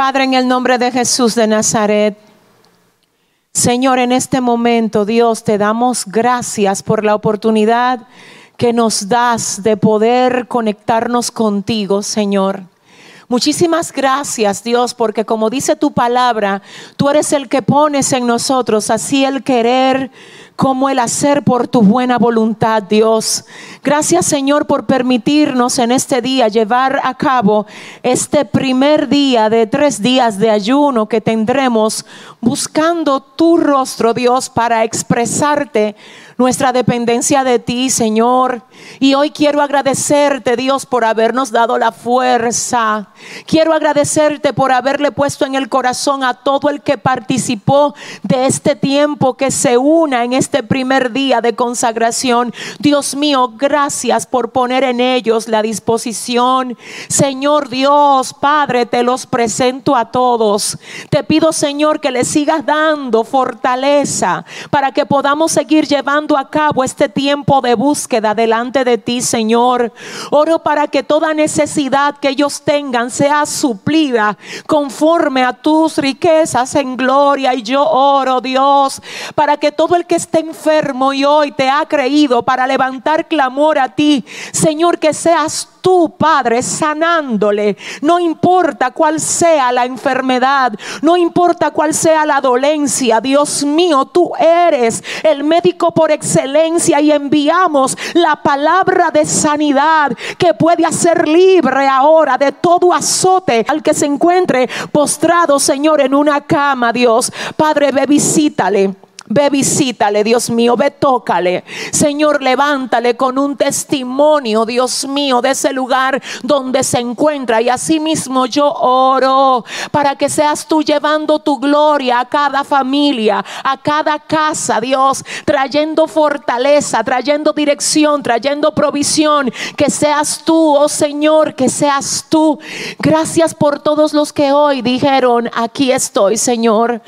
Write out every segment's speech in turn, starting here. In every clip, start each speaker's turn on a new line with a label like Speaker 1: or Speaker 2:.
Speaker 1: Padre, en el nombre de Jesús de Nazaret, Señor, en este momento, Dios, te damos gracias por la oportunidad que nos das de poder conectarnos contigo, Señor. Muchísimas gracias, Dios, porque como dice tu palabra, tú eres el que pones en nosotros así el querer como el hacer por tu buena voluntad, Dios. Gracias, Señor, por permitirnos en este día llevar a cabo este primer día de tres días de ayuno que tendremos buscando tu rostro, Dios, para expresarte nuestra dependencia de ti, Señor. Y hoy quiero agradecerte, Dios, por habernos dado la fuerza. Quiero agradecerte por haberle puesto en el corazón a todo el que participó de este tiempo que se una en este primer día de consagración. Dios mío, gracias por poner en ellos la disposición. Señor Dios, Padre, te los presento a todos. Te pido, Señor, que les sigas dando fortaleza para que podamos seguir llevando a cabo este tiempo de búsqueda delante de ti, Señor. Oro para que toda necesidad que ellos tengan sea suplida conforme a tus riquezas en gloria. Y yo oro, Dios, para que todo el que esté enfermo y hoy te ha creído para levantar clamor a ti, Señor, que seas tú, Padre, sanándole. No importa cuál sea la enfermedad, no importa cuál sea la dolencia. Dios mío, tú eres el médico por excelencia y enviamos la palabra de sanidad que puede hacer libre ahora de todo azote al que se encuentre postrado, Señor, en una cama, Dios. Padre, ve visítale. Ve visítale, Dios mío, ve tócale. Señor, levántale con un testimonio, Dios mío, de ese lugar donde se encuentra. Y asimismo yo oro para que seas tú llevando tu gloria a cada familia, a cada casa, Dios, trayendo fortaleza, trayendo dirección, trayendo provisión. Que seas tú, oh Señor, que seas tú. Gracias por todos los que hoy dijeron, aquí estoy, Señor.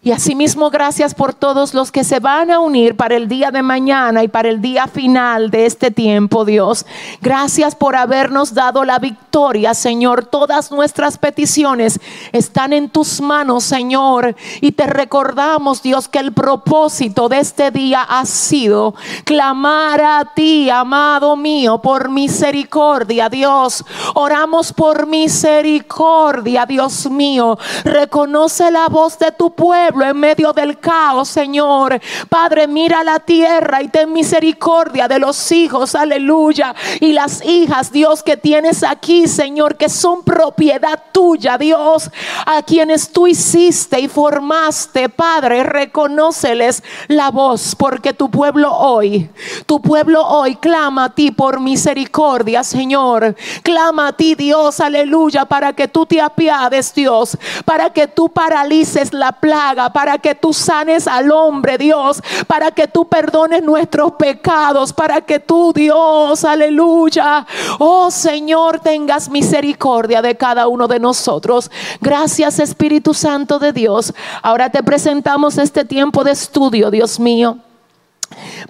Speaker 1: Y asimismo, gracias por todos los que se van a unir para el día de mañana y para el día final de este tiempo, Dios. Gracias por habernos dado la victoria, Señor. Todas nuestras peticiones están en tus manos, Señor. Y te recordamos, Dios, que el propósito de este día ha sido clamar a ti, amado mío, por misericordia, Dios. Oramos por misericordia, Dios mío. Reconoce la voz de tu pueblo en medio del caos, Señor. Padre, mira la tierra y ten misericordia de los hijos, aleluya. Y las hijas, Dios, que tienes aquí, Señor, que son propiedad tuya, Dios, a quienes tú hiciste y formaste, Padre, reconóceles la voz, porque tu pueblo hoy, tu pueblo hoy clama a ti por misericordia, Señor. Clama a ti, Dios, aleluya, para que tú te apiades, Dios, para que tú paralices la plaga para que tú sanes al hombre, Dios, para que tú perdones nuestros pecados, para que tú, Dios, aleluya, oh Señor, tengas misericordia de cada uno de nosotros. Gracias Espíritu Santo de Dios. Ahora te presentamos este tiempo de estudio, Dios mío.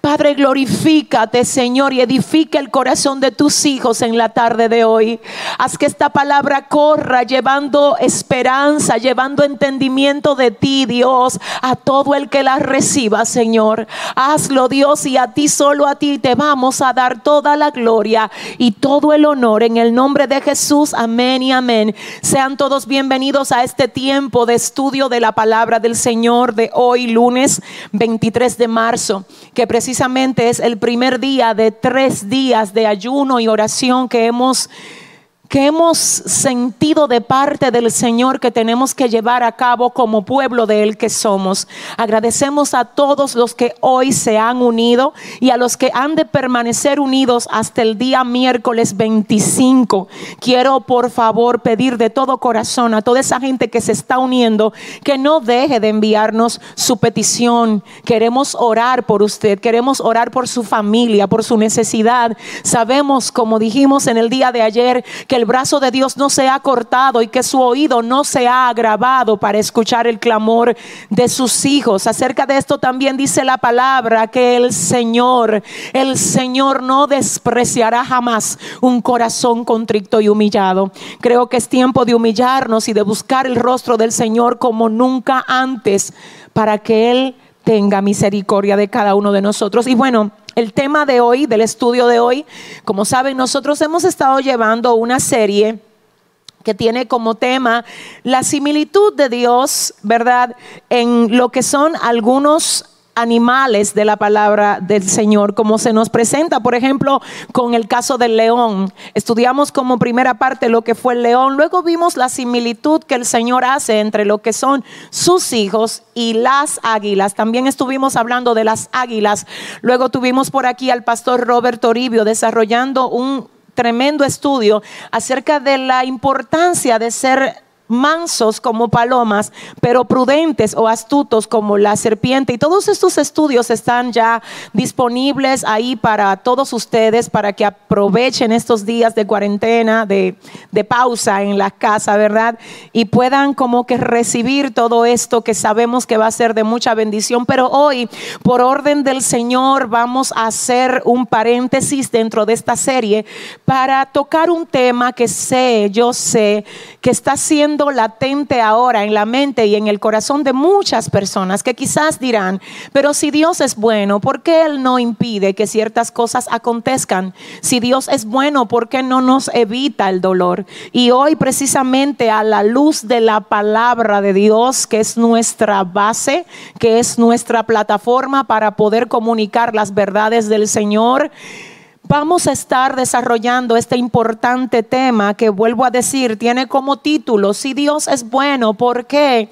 Speaker 1: Padre, glorifícate, Señor, y edifica el corazón de tus hijos en la tarde de hoy. Haz que esta palabra corra llevando esperanza, llevando entendimiento de ti, Dios, a todo el que la reciba, Señor. Hazlo, Dios, y a ti, solo a ti, te vamos a dar toda la gloria y todo el honor en el nombre de Jesús. Amén y amén. Sean todos bienvenidos a este tiempo de estudio de la palabra del Señor de hoy, lunes 23 de marzo que precisamente es el primer día de tres días de ayuno y oración que hemos que hemos sentido de parte del Señor que tenemos que llevar a cabo como pueblo de Él que somos. Agradecemos a todos los que hoy se han unido y a los que han de permanecer unidos hasta el día miércoles 25. Quiero por favor pedir de todo corazón a toda esa gente que se está uniendo que no deje de enviarnos su petición. Queremos orar por usted, queremos orar por su familia, por su necesidad. Sabemos, como dijimos en el día de ayer, que el brazo de Dios no se ha cortado y que su oído no se ha agravado para escuchar el clamor de sus hijos. Acerca de esto también dice la palabra que el Señor, el Señor no despreciará jamás un corazón contrito y humillado. Creo que es tiempo de humillarnos y de buscar el rostro del Señor como nunca antes para que Él tenga misericordia de cada uno de nosotros. Y bueno, el tema de hoy, del estudio de hoy, como saben, nosotros hemos estado llevando una serie que tiene como tema la similitud de Dios, ¿verdad? En lo que son algunos animales de la palabra del Señor, como se nos presenta, por ejemplo, con el caso del león. Estudiamos como primera parte lo que fue el león, luego vimos la similitud que el Señor hace entre lo que son sus hijos y las águilas. También estuvimos hablando de las águilas. Luego tuvimos por aquí al pastor Robert Toribio desarrollando un tremendo estudio acerca de la importancia de ser mansos como palomas, pero prudentes o astutos como la serpiente. Y todos estos estudios están ya disponibles ahí para todos ustedes, para que aprovechen estos días de cuarentena, de, pausa en la casa, ¿verdad? Y puedan como que recibir todo esto que sabemos que va a ser de mucha bendición. Pero hoy, por orden del Señor, vamos a hacer un paréntesis dentro de esta serie para tocar un tema que sé, yo sé, que está siendo latente ahora en la mente y en el corazón de muchas personas que quizás dirán, pero si Dios es bueno, ¿por qué Él no impide que ciertas cosas acontezcan? Si Dios es bueno, ¿por qué no nos evita el dolor? Y hoy precisamente a la luz de la palabra de Dios, que es nuestra base, que es nuestra plataforma para poder comunicar las verdades del Señor, vamos a estar desarrollando este importante tema que vuelvo a decir, tiene como título, si Dios es bueno, ¿por qué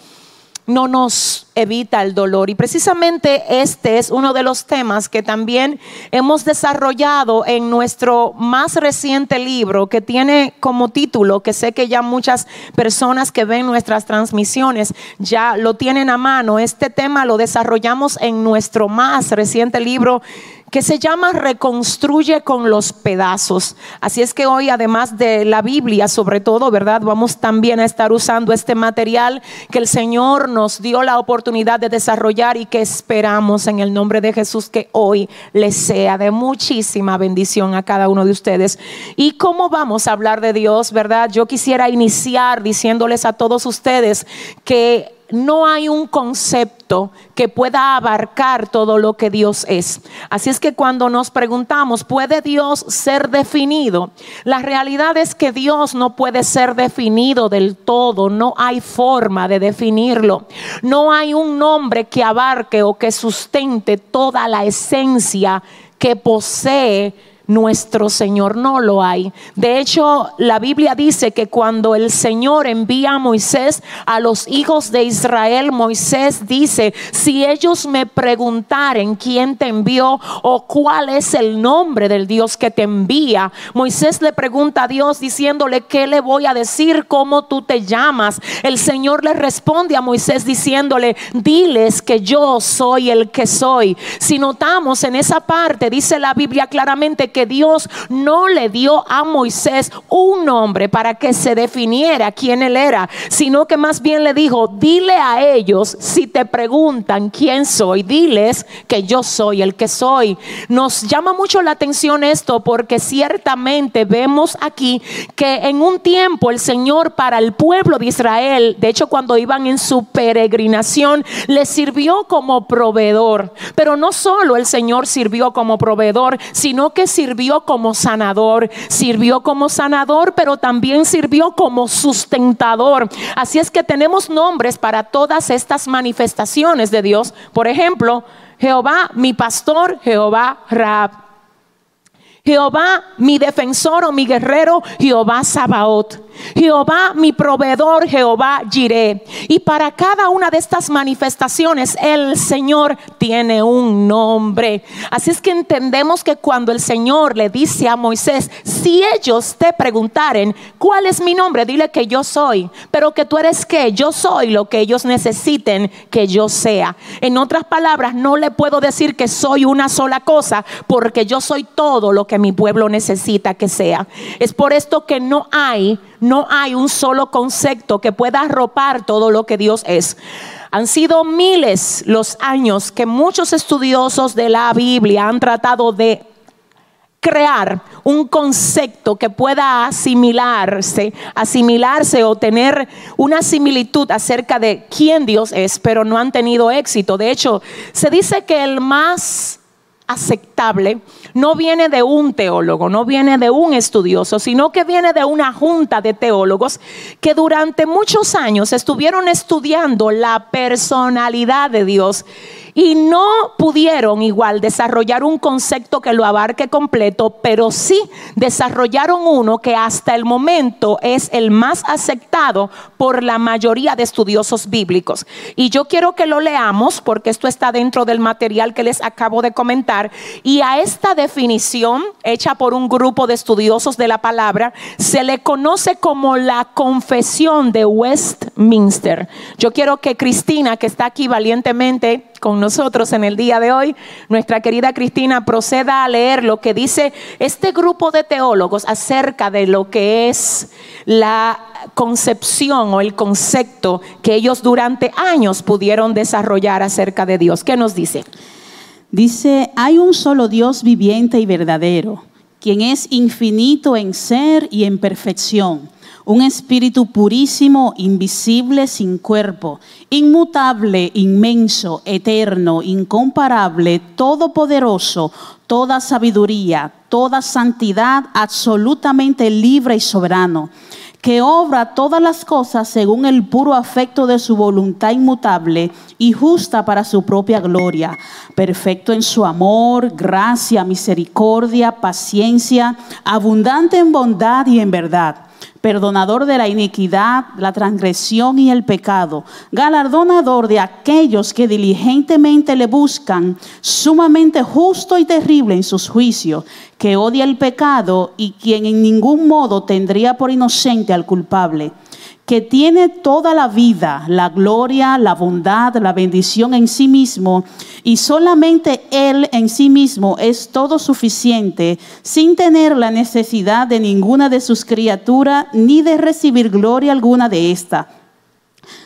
Speaker 1: no nos evita el dolor? Y precisamente este es uno de los temas que también hemos desarrollado en nuestro más reciente libro que tiene como título, que sé que ya muchas personas que ven nuestras transmisiones ya lo tienen a mano. Este tema lo desarrollamos en nuestro más reciente libro que se llama Reconstruye con los pedazos. Así es que hoy, además de la Biblia, sobre todo, ¿verdad? Vamos también a estar usando este material que el Señor nos dio la oportunidad de desarrollar y que esperamos en el nombre de Jesús que hoy les sea de muchísima bendición a cada uno de ustedes. ¿Y cómo vamos a hablar de Dios, verdad? Yo quisiera iniciar diciéndoles a todos ustedes que no hay un concepto que pueda abarcar todo lo que Dios es. Así es que cuando nos preguntamos, ¿puede Dios ser definido? La realidad es que Dios no puede ser definido del todo, no hay forma de definirlo. No hay un nombre que abarque o que sustente toda la esencia que posee nuestro Señor no lo hay. De hecho, la Biblia dice que cuando el Señor envía a Moisés a los hijos de Israel, Moisés dice, si ellos me preguntaren quién te envió o cuál es el nombre del Dios que te envía, Moisés le pregunta a Dios diciéndole, ¿qué le voy a decir? ¿Cómo tú te llamas? El Señor le responde a Moisés diciéndole, diles que yo soy el que soy. Si notamos en esa parte, dice la Biblia claramente que Dios no le dio a Moisés un nombre para que se definiera quién él era, sino que más bien le dijo, dile a ellos, si te preguntan quién soy, diles que yo soy el que soy. Nos llama mucho la atención esto porque ciertamente vemos aquí que en un tiempo el Señor para el pueblo de Israel, de hecho cuando iban en su peregrinación, les sirvió como proveedor. Pero no solo el Señor sirvió como proveedor, sino que sirvió sirvió como sanador, sirvió como sanador, pero también sirvió como sustentador. Así es que tenemos nombres para todas estas manifestaciones de Dios. Por ejemplo, Jehová, mi pastor, Jehová Rab. Jehová, mi defensor o mi guerrero, Jehová Sabaoth. Jehová mi proveedor, Jehová Jireh. Y para cada una de estas manifestaciones el Señor tiene un nombre. Así es que entendemos que cuando el Señor le dice a Moisés, si ellos te preguntaren, ¿cuál es mi nombre? Dile que yo soy, pero que tú eres que yo soy lo que ellos necesiten que yo sea. En otras palabras, no le puedo decir que soy una sola cosa porque yo soy todo lo que mi pueblo necesita que sea. Es por esto que no hay, no hay un solo concepto que pueda arropar todo lo que Dios es. Han sido miles los años que muchos estudiosos de la Biblia han tratado de crear un concepto que pueda asimilarse, asimilarse o tener una similitud acerca de quién Dios es, pero no han tenido éxito. De hecho, se dice que el más aceptable no viene de un teólogo, no viene de un estudioso, sino que viene de una junta de teólogos que durante muchos años estuvieron estudiando la personalidad de Dios y no pudieron igual desarrollar un concepto que lo abarque completo, pero sí desarrollaron uno que hasta el momento es el más aceptado por la mayoría de estudiosos bíblicos. Y yo quiero que lo leamos porque esto está dentro del material que les acabo de comentar. Y a esta definición, hecha por un grupo de estudiosos de la palabra, se le conoce como la confesión de Westminster. Yo quiero que Cristina, que está aquí valientemente con nosotros en el día de hoy, nuestra querida Cristina proceda a leer lo que dice este grupo de teólogos acerca de lo que es la concepción o el concepto que ellos durante años pudieron desarrollar acerca de Dios. ¿Qué nos dice?
Speaker 2: Dice, hay un solo Dios viviente y verdadero, quien es infinito en ser y en perfección un espíritu purísimo, invisible, sin cuerpo, inmutable, inmenso, eterno, incomparable, todopoderoso, toda sabiduría, toda santidad, absolutamente libre y soberano, que obra todas las cosas según el puro afecto de su voluntad inmutable y justa para su propia gloria, perfecto en su amor, gracia, misericordia, paciencia, abundante en bondad y en verdad perdonador de la iniquidad, la transgresión y el pecado, galardonador de aquellos que diligentemente le buscan, sumamente justo y terrible en sus juicios, que odia el pecado y quien en ningún modo tendría por inocente al culpable que tiene toda la vida, la gloria, la bondad, la bendición en sí mismo, y solamente Él en sí mismo es todo suficiente, sin tener la necesidad de ninguna de sus criaturas, ni de recibir gloria alguna de ésta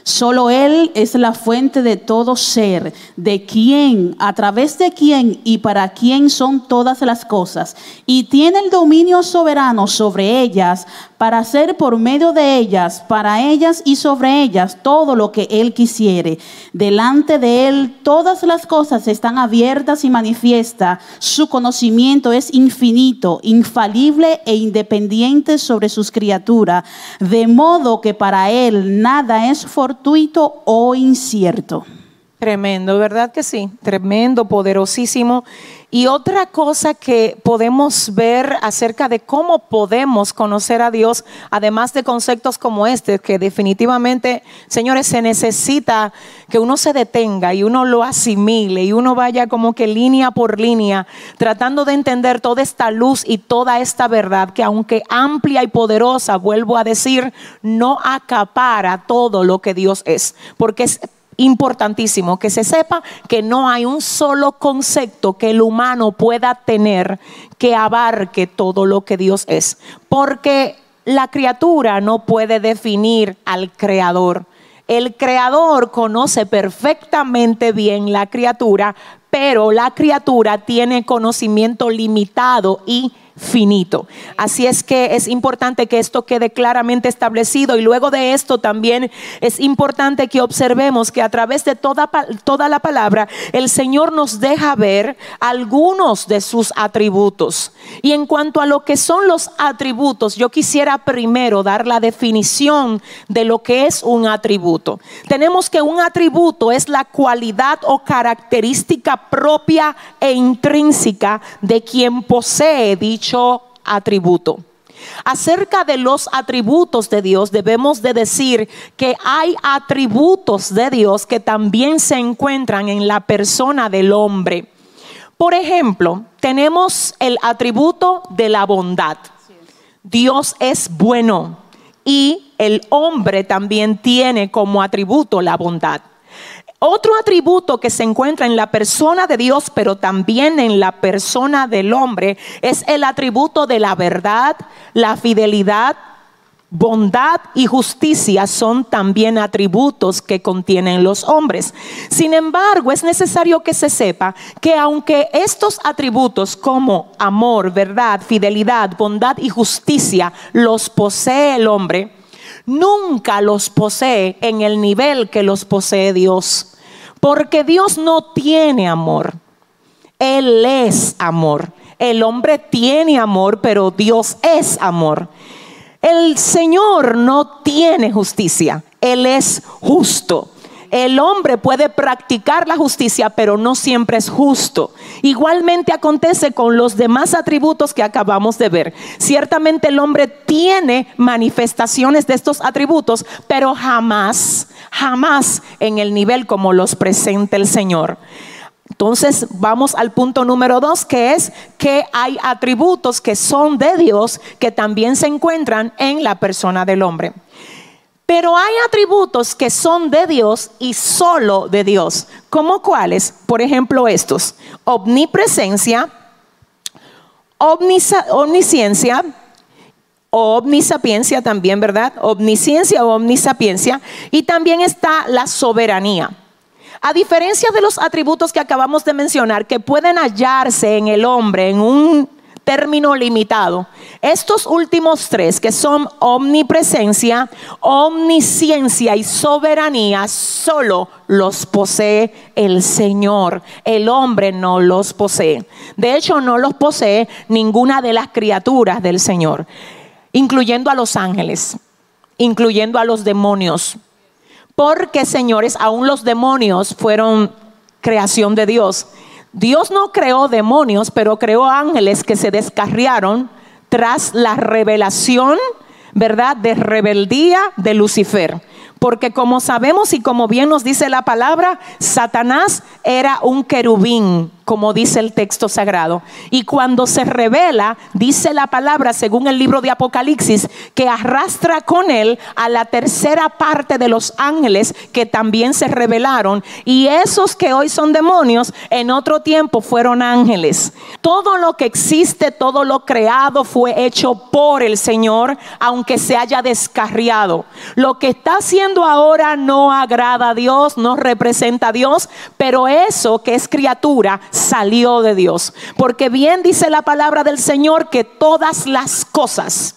Speaker 2: Solo Él es la fuente de todo ser, de quien, a través de quien y para quien son todas las cosas, y tiene el dominio soberano sobre ellas para hacer por medio de ellas, para ellas y sobre ellas todo lo que Él quisiere. Delante de Él todas las cosas están abiertas y manifiestas. Su conocimiento es infinito, infalible e independiente sobre sus criaturas, de modo que para Él nada es fortuito o incierto.
Speaker 1: Tremendo, ¿verdad que sí? Tremendo, poderosísimo. Y otra cosa que podemos ver acerca de cómo podemos conocer a Dios, además de conceptos como este, que definitivamente, señores, se necesita que uno se detenga y uno lo asimile y uno vaya como que línea por línea, tratando de entender toda esta luz y toda esta verdad que aunque amplia y poderosa, vuelvo a decir, no acapara todo lo que Dios es, porque es importantísimo que se sepa que no hay un solo concepto que el humano pueda tener que abarque todo lo que Dios es, porque la criatura no puede definir al creador. El creador conoce perfectamente bien la criatura, pero la criatura tiene conocimiento limitado y finito. Así es que es importante que esto quede claramente establecido y luego de esto también es importante que observemos que a través de toda, toda la palabra el Señor nos deja ver algunos de sus atributos. Y en cuanto a lo que son los atributos, yo quisiera primero dar la definición de lo que es un atributo. Tenemos que un atributo es la cualidad o característica propia e intrínseca de quien posee dicho atributo. Acerca de los atributos de Dios, debemos de decir que hay atributos de Dios que también se encuentran en la persona del hombre. Por ejemplo, tenemos el atributo de la bondad. Dios es bueno y el hombre también tiene como atributo la bondad. Otro atributo que se encuentra en la persona de Dios, pero también en la persona del hombre, es el atributo de la verdad, la fidelidad, bondad y justicia son también atributos que contienen los hombres. Sin embargo, es necesario que se sepa que aunque estos atributos como amor, verdad, fidelidad, bondad y justicia los posee el hombre, nunca los posee en el nivel que los posee Dios. Porque Dios no tiene amor. Él es amor. El hombre tiene amor, pero Dios es amor. El Señor no tiene justicia. Él es justo. El hombre puede practicar la justicia, pero no siempre es justo. Igualmente acontece con los demás atributos que acabamos de ver. Ciertamente el hombre tiene manifestaciones de estos atributos, pero jamás, jamás en el nivel como los presenta el Señor. Entonces vamos al punto número dos, que es que hay atributos que son de Dios que también se encuentran en la persona del hombre. Pero hay atributos que son de Dios y solo de Dios. ¿Como cuáles? Por ejemplo, estos. Omnipresencia, omnisciencia, o omnisapiencia también, ¿verdad? Omnisciencia o omnisapiencia. Y también está la soberanía. A diferencia de los atributos que acabamos de mencionar, que pueden hallarse en el hombre en un término limitado. Estos últimos tres, que son omnipresencia, omnisciencia y soberanía, solo los posee el Señor. El hombre no los posee. De hecho, no los posee ninguna de las criaturas del Señor, incluyendo a los ángeles, incluyendo a los demonios. Porque, señores, aún los demonios fueron creación de Dios. Dios no creó demonios, pero creó ángeles que se descarriaron tras la revelación, ¿verdad?, de rebeldía de Lucifer. Porque como sabemos y como bien nos dice la palabra, Satanás era un querubín, como dice el texto sagrado. Y cuando se revela, dice la palabra, según el libro de Apocalipsis, que arrastra con él a la tercera parte de los ángeles que también se revelaron. Y esos que hoy son demonios, en otro tiempo fueron ángeles. Todo lo que existe, todo lo creado fue hecho por el Señor, aunque se haya descarriado. Lo que está haciendo ahora no agrada a Dios, no representa a Dios, pero eso que es criatura salió de Dios. Porque bien dice la palabra del Señor que todas las cosas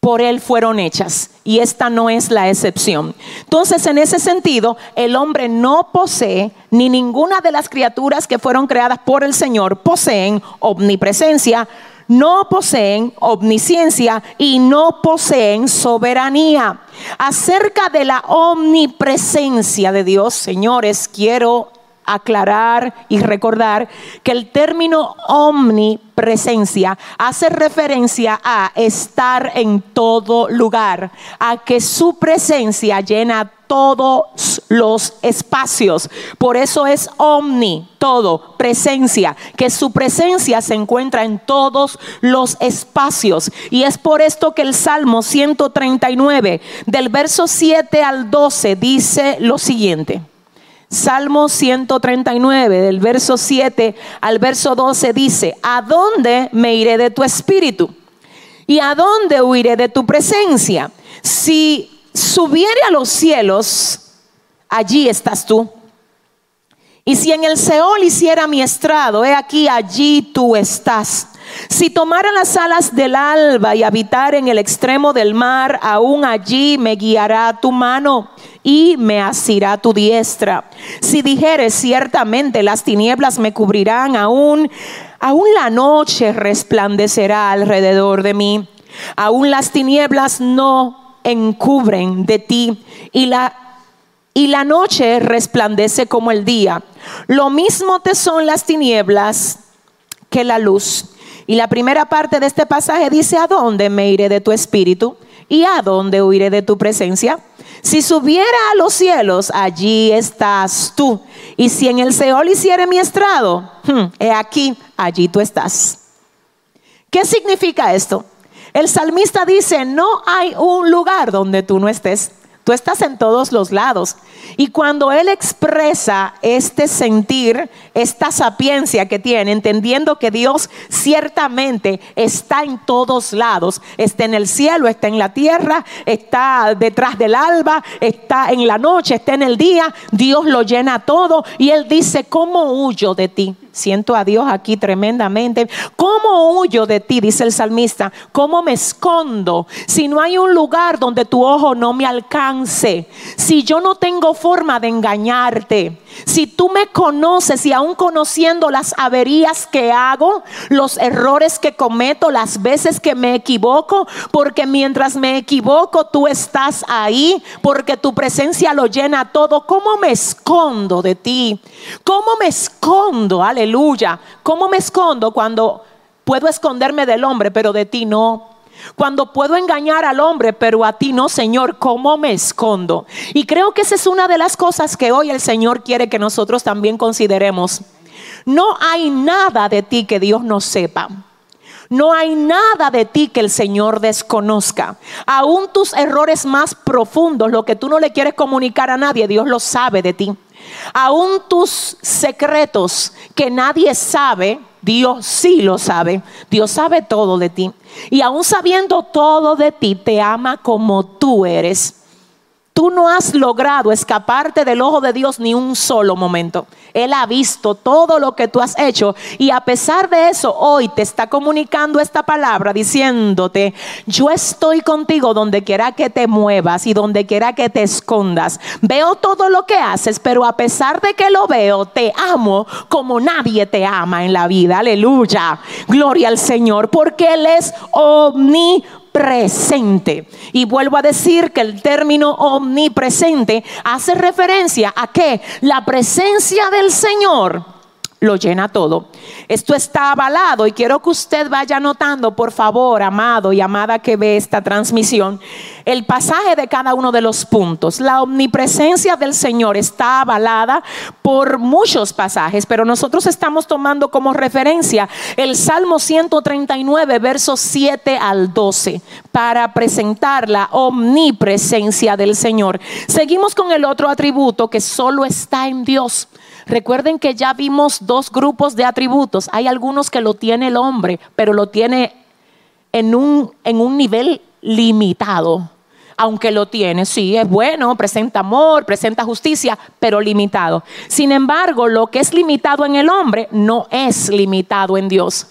Speaker 1: por Él fueron hechas y esta no es la excepción. Entonces, en ese sentido, el hombre no posee, ni ninguna de las criaturas que fueron creadas por el Señor poseen omnipresencia, no poseen omnisciencia y no poseen soberanía. Acerca de la omnipresencia de Dios, señores, quiero aclarar y recordar que el término omnipresencia hace referencia a estar en todo lugar, a que su presencia llena todos los espacios. Por eso es omni, todo, presencia, que su presencia se encuentra en todos los espacios. Y es por esto que el Salmo 139, del verso 7 al 12, dice lo siguiente. Salmo 139, del verso 7 al verso 12 dice, ¿a dónde me iré de tu espíritu? ¿Y a dónde huiré de tu presencia? Si subiere a los cielos, allí estás tú. Y si en el Seol hiciera mi estrado, he aquí, allí tú estás. Si tomara las alas del alba y habitar en el extremo del mar, aún allí me guiará tu mano y me asirá tu diestra. Si dijeres ciertamente las tinieblas me cubrirán, aún, aún la noche resplandecerá alrededor de mí. Aún las tinieblas no encubren de ti y la y la noche resplandece como el día. Lo mismo te son las tinieblas que la luz. Y la primera parte de este pasaje dice, ¿a dónde me iré de tu espíritu? ¿Y a dónde huiré de tu presencia? Si subiera a los cielos, allí estás tú. Y si en el Seol hiciere mi estrado, hmm, he aquí, allí tú estás. ¿Qué significa esto? El salmista dice, no hay un lugar donde tú no estés. Tú estás en todos los lados. Y cuando Él expresa este sentir, esta sapiencia que tiene, entendiendo que Dios ciertamente está en todos lados, está en el cielo, está en la tierra, está detrás del alba, está en la noche, está en el día, Dios lo llena todo y Él dice, ¿cómo huyo de ti? Siento a Dios aquí tremendamente. ¿Cómo huyo de ti? Dice el salmista. ¿Cómo me escondo? Si no hay un lugar donde tu ojo no me alcance. Si yo no tengo forma de engañarte. Si tú me conoces y aún conociendo las averías que hago, los errores que cometo, las veces que me equivoco, porque mientras me equivoco tú estás ahí, porque tu presencia lo llena todo, ¿cómo me escondo de ti? ¿Cómo me escondo? Aleluya. ¿Cómo me escondo cuando puedo esconderme del hombre, pero de ti no? Cuando puedo engañar al hombre, pero a ti no, Señor, ¿cómo me escondo? Y creo que esa es una de las cosas que hoy el Señor quiere que nosotros también consideremos. No hay nada de ti que Dios no sepa. No hay nada de ti que el Señor desconozca. Aún tus errores más profundos, lo que tú no le quieres comunicar a nadie, Dios lo sabe de ti. Aún tus secretos que nadie sabe, Dios sí lo sabe. Dios sabe todo de ti. Y aún sabiendo todo de ti, te ama como tú eres. Tú no has logrado escaparte del ojo de Dios ni un solo momento. Él ha visto todo lo que tú has hecho y a pesar de eso hoy te está comunicando esta palabra diciéndote, yo estoy contigo donde quiera que te muevas y donde quiera que te escondas. Veo todo lo que haces, pero a pesar de que lo veo, te amo como nadie te ama en la vida. Aleluya. Gloria al Señor, porque Él es omnipotente presente. Y vuelvo a decir que el término omnipresente hace referencia a que la presencia del Señor lo llena todo. Esto está avalado y quiero que usted vaya notando, por favor, amado y amada que ve esta transmisión, el pasaje de cada uno de los puntos. La omnipresencia del Señor está avalada por muchos pasajes, pero nosotros estamos tomando como referencia el Salmo 139, versos 7 al 12, para presentar la omnipresencia del Señor. Seguimos con el otro atributo que solo está en Dios. Recuerden que ya vimos dos grupos de atributos. Hay algunos que lo tiene el hombre, pero lo tiene en un, en un nivel limitado. Aunque lo tiene, sí, es bueno, presenta amor, presenta justicia, pero limitado. Sin embargo, lo que es limitado en el hombre no es limitado en Dios.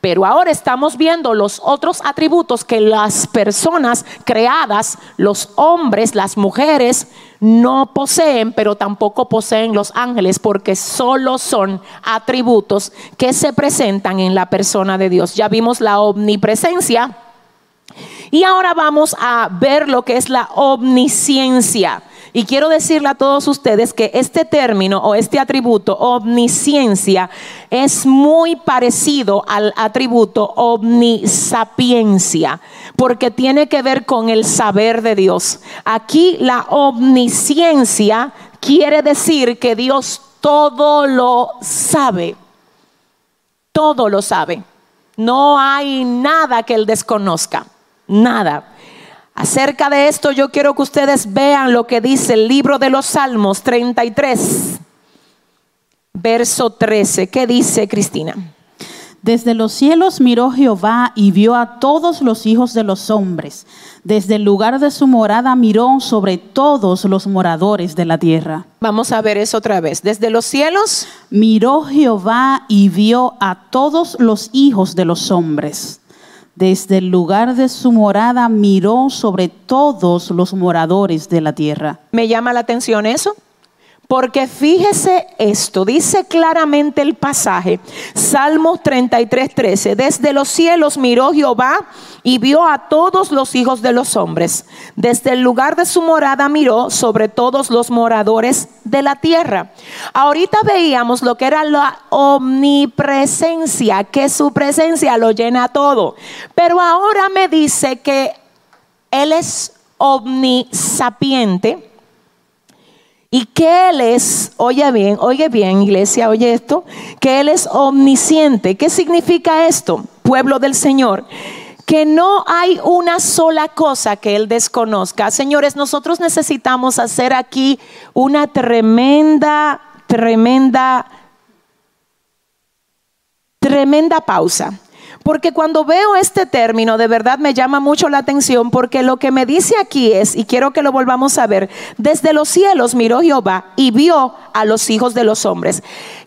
Speaker 1: Pero ahora estamos viendo los otros atributos que las personas creadas, los hombres, las mujeres, no poseen, pero tampoco poseen los ángeles, porque solo son atributos que se presentan en la persona de Dios. Ya vimos la omnipresencia. Y ahora vamos a ver lo que es la omnisciencia. Y quiero decirle a todos ustedes que este término o este atributo, omnisciencia, es muy parecido al atributo omnisapiencia, porque tiene que ver con el saber de Dios. Aquí la omnisciencia quiere decir que Dios todo lo sabe. Todo lo sabe. No hay nada que Él desconozca. Nada. Acerca de esto yo quiero que ustedes vean lo que dice el libro de los Salmos 33, verso 13. ¿Qué dice Cristina?
Speaker 2: Desde los cielos miró Jehová y vio a todos los hijos de los hombres. Desde el lugar de su morada miró sobre todos los moradores de la tierra.
Speaker 1: Vamos a ver eso otra vez. Desde los cielos
Speaker 2: miró Jehová y vio a todos los hijos de los hombres desde el lugar de su morada miró sobre todos los moradores de la tierra.
Speaker 1: Me llama la atención eso, Porque fíjese esto, dice claramente el pasaje, Salmos 33, 13, desde los cielos miró Jehová y vio a todos los hijos de los hombres. Desde el lugar de su morada miró sobre todos los moradores de la tierra. Ahorita veíamos lo que era la omnipresencia, que su presencia lo llena todo. Pero ahora me dice que Él es omnisapiente y que Él es, oye bien, oye bien iglesia, oye esto, que Él es omnisciente. ¿Qué significa esto, pueblo del Señor? que no hay una sola cosa que Él desconozca. Señores, nosotros necesitamos hacer aquí una tremenda, tremenda, tremenda pausa. Porque cuando veo este término, de verdad me llama mucho la atención, porque lo que me dice aquí es, y quiero que lo volvamos a ver, desde los cielos miró Jehová y vio a los hijos de los hombres.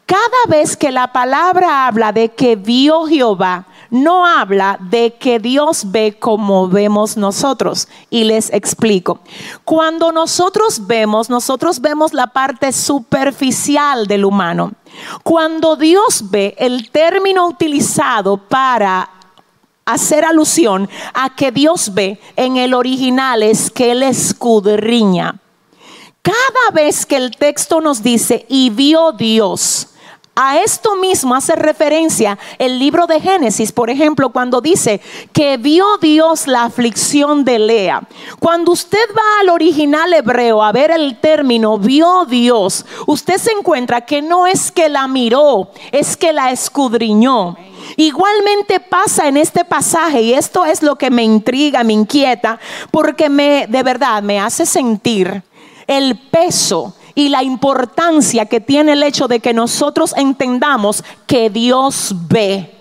Speaker 1: Cada vez que la palabra habla de que vio Jehová, no habla de que Dios ve como vemos nosotros. Y les explico. Cuando nosotros vemos, nosotros vemos la parte superficial del humano. Cuando Dios ve, el término utilizado para hacer alusión a que Dios ve en el original es que Él escudriña. Cada vez que el texto nos dice, y vio Dios, a esto mismo hace referencia el libro de Génesis, por ejemplo, cuando dice que vio Dios la aflicción de Lea. Cuando usted va al original hebreo a ver el término vio Dios, usted se encuentra que no es que la miró, es que la escudriñó. Igualmente pasa en este pasaje y esto es lo que me intriga, me inquieta, porque me de verdad me hace sentir el peso y la importancia que tiene el hecho de que nosotros entendamos que Dios ve,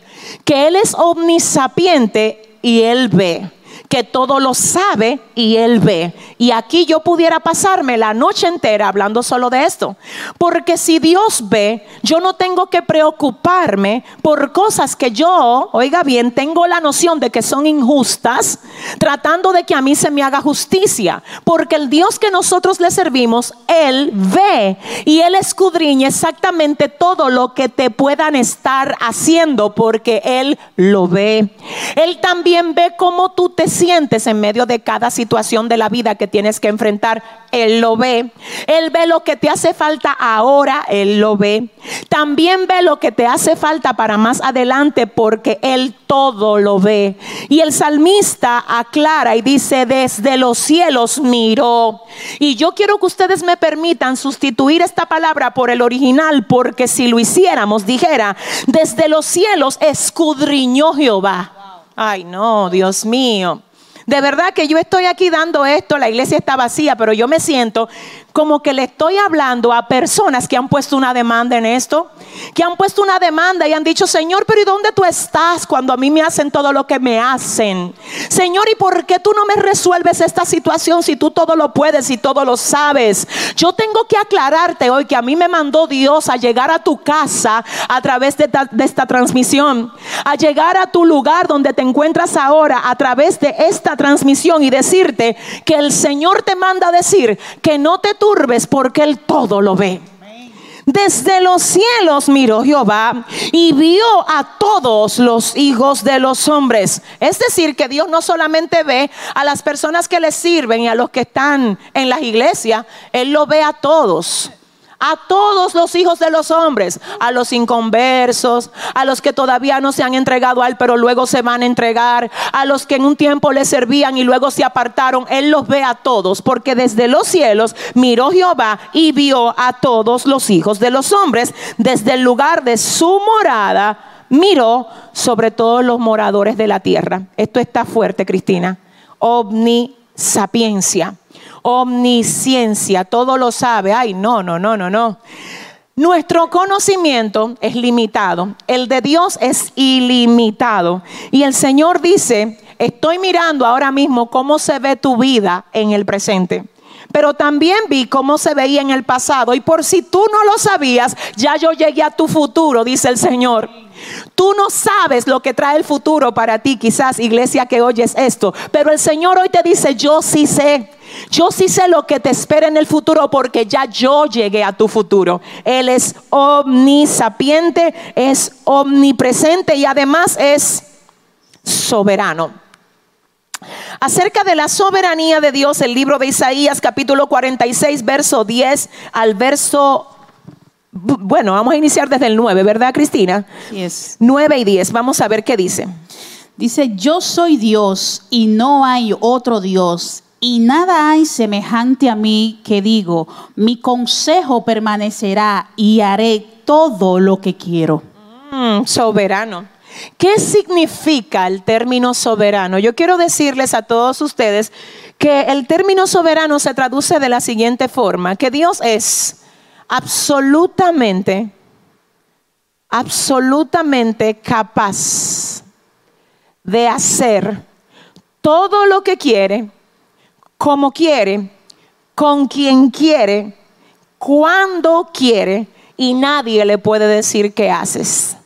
Speaker 1: que Él es omnisapiente y Él ve que todo lo sabe y Él ve. Y aquí yo pudiera pasarme la noche entera hablando solo de esto. Porque si Dios ve, yo no tengo que preocuparme por cosas que yo, oiga bien, tengo la noción de que son injustas, tratando de que a mí se me haga justicia. Porque el Dios que nosotros le servimos, Él ve y Él escudriña exactamente todo lo que te puedan estar haciendo, porque Él lo ve. Él también ve cómo tú te sientes sientes en medio de cada situación de la vida que tienes que enfrentar, Él lo ve. Él ve lo que te hace falta ahora, Él lo ve. También ve lo que te hace falta para más adelante porque Él todo lo ve. Y el salmista aclara y dice, desde los cielos miró. Y yo quiero que ustedes me permitan sustituir esta palabra por el original porque si lo hiciéramos dijera, desde los cielos escudriñó Jehová. Ay, no, Dios mío. De verdad que yo estoy aquí dando esto, la iglesia está vacía, pero yo me siento como que le estoy hablando a personas que han puesto una demanda en esto, que han puesto una demanda y han dicho, Señor, pero ¿y dónde tú estás cuando a mí me hacen todo lo que me hacen? Señor, ¿y por qué tú no me resuelves esta situación si tú todo lo puedes y todo lo sabes? Yo tengo que aclararte hoy que a mí me mandó Dios a llegar a tu casa a través de, esta transmisión, a llegar a tu lugar donde te encuentras ahora a través de esta transmisión y decirte que el Señor te manda a decir que no te porque Él todo lo ve. Desde los cielos miró Jehová y vio a todos los hijos de los hombres. Es decir, que Dios no solamente ve a las personas que le sirven y a los que están en las iglesias, Él lo ve a todos a todos los hijos de los hombres, a los inconversos, a los que todavía no se han entregado a Él, pero luego se van a entregar, a los que en un tiempo le servían y luego se apartaron. Él los ve a todos, porque desde los cielos miró Jehová y vio a todos los hijos de los hombres, desde el lugar de su morada, miró sobre todos los moradores de la tierra. Esto está fuerte, Cristina. Omnisapiencia omnisciencia, todo lo sabe. Ay, no, no, no, no, no. Nuestro conocimiento es limitado, el de Dios es ilimitado. Y el Señor dice, estoy mirando ahora mismo cómo se ve tu vida en el presente. Pero también vi cómo se veía en el pasado. Y por si tú no lo sabías, ya yo llegué a tu futuro, dice el Señor. Tú no sabes lo que trae el futuro para ti, quizás iglesia que oyes esto. Pero el Señor hoy te dice, yo sí sé. Yo sí sé lo que te espera en el futuro porque ya yo llegué a tu futuro. Él es omnisapiente, es omnipresente y además es soberano. Acerca de la soberanía de Dios, el libro de Isaías capítulo 46, verso 10 al verso... Bueno, vamos a iniciar desde el 9, ¿verdad, Cristina?
Speaker 2: Yes.
Speaker 1: 9 y 10, vamos a ver qué dice.
Speaker 2: Dice, yo soy Dios y no hay otro Dios. Y nada hay semejante a mí que digo, mi consejo permanecerá y haré todo lo que quiero.
Speaker 1: Mm, soberano. ¿Qué significa el término soberano? Yo quiero decirles a todos ustedes que el término soberano se traduce de la siguiente forma, que Dios es absolutamente, absolutamente capaz de hacer todo lo que quiere, como quiere, con quien quiere, cuando quiere, y nadie le puede decir qué haces.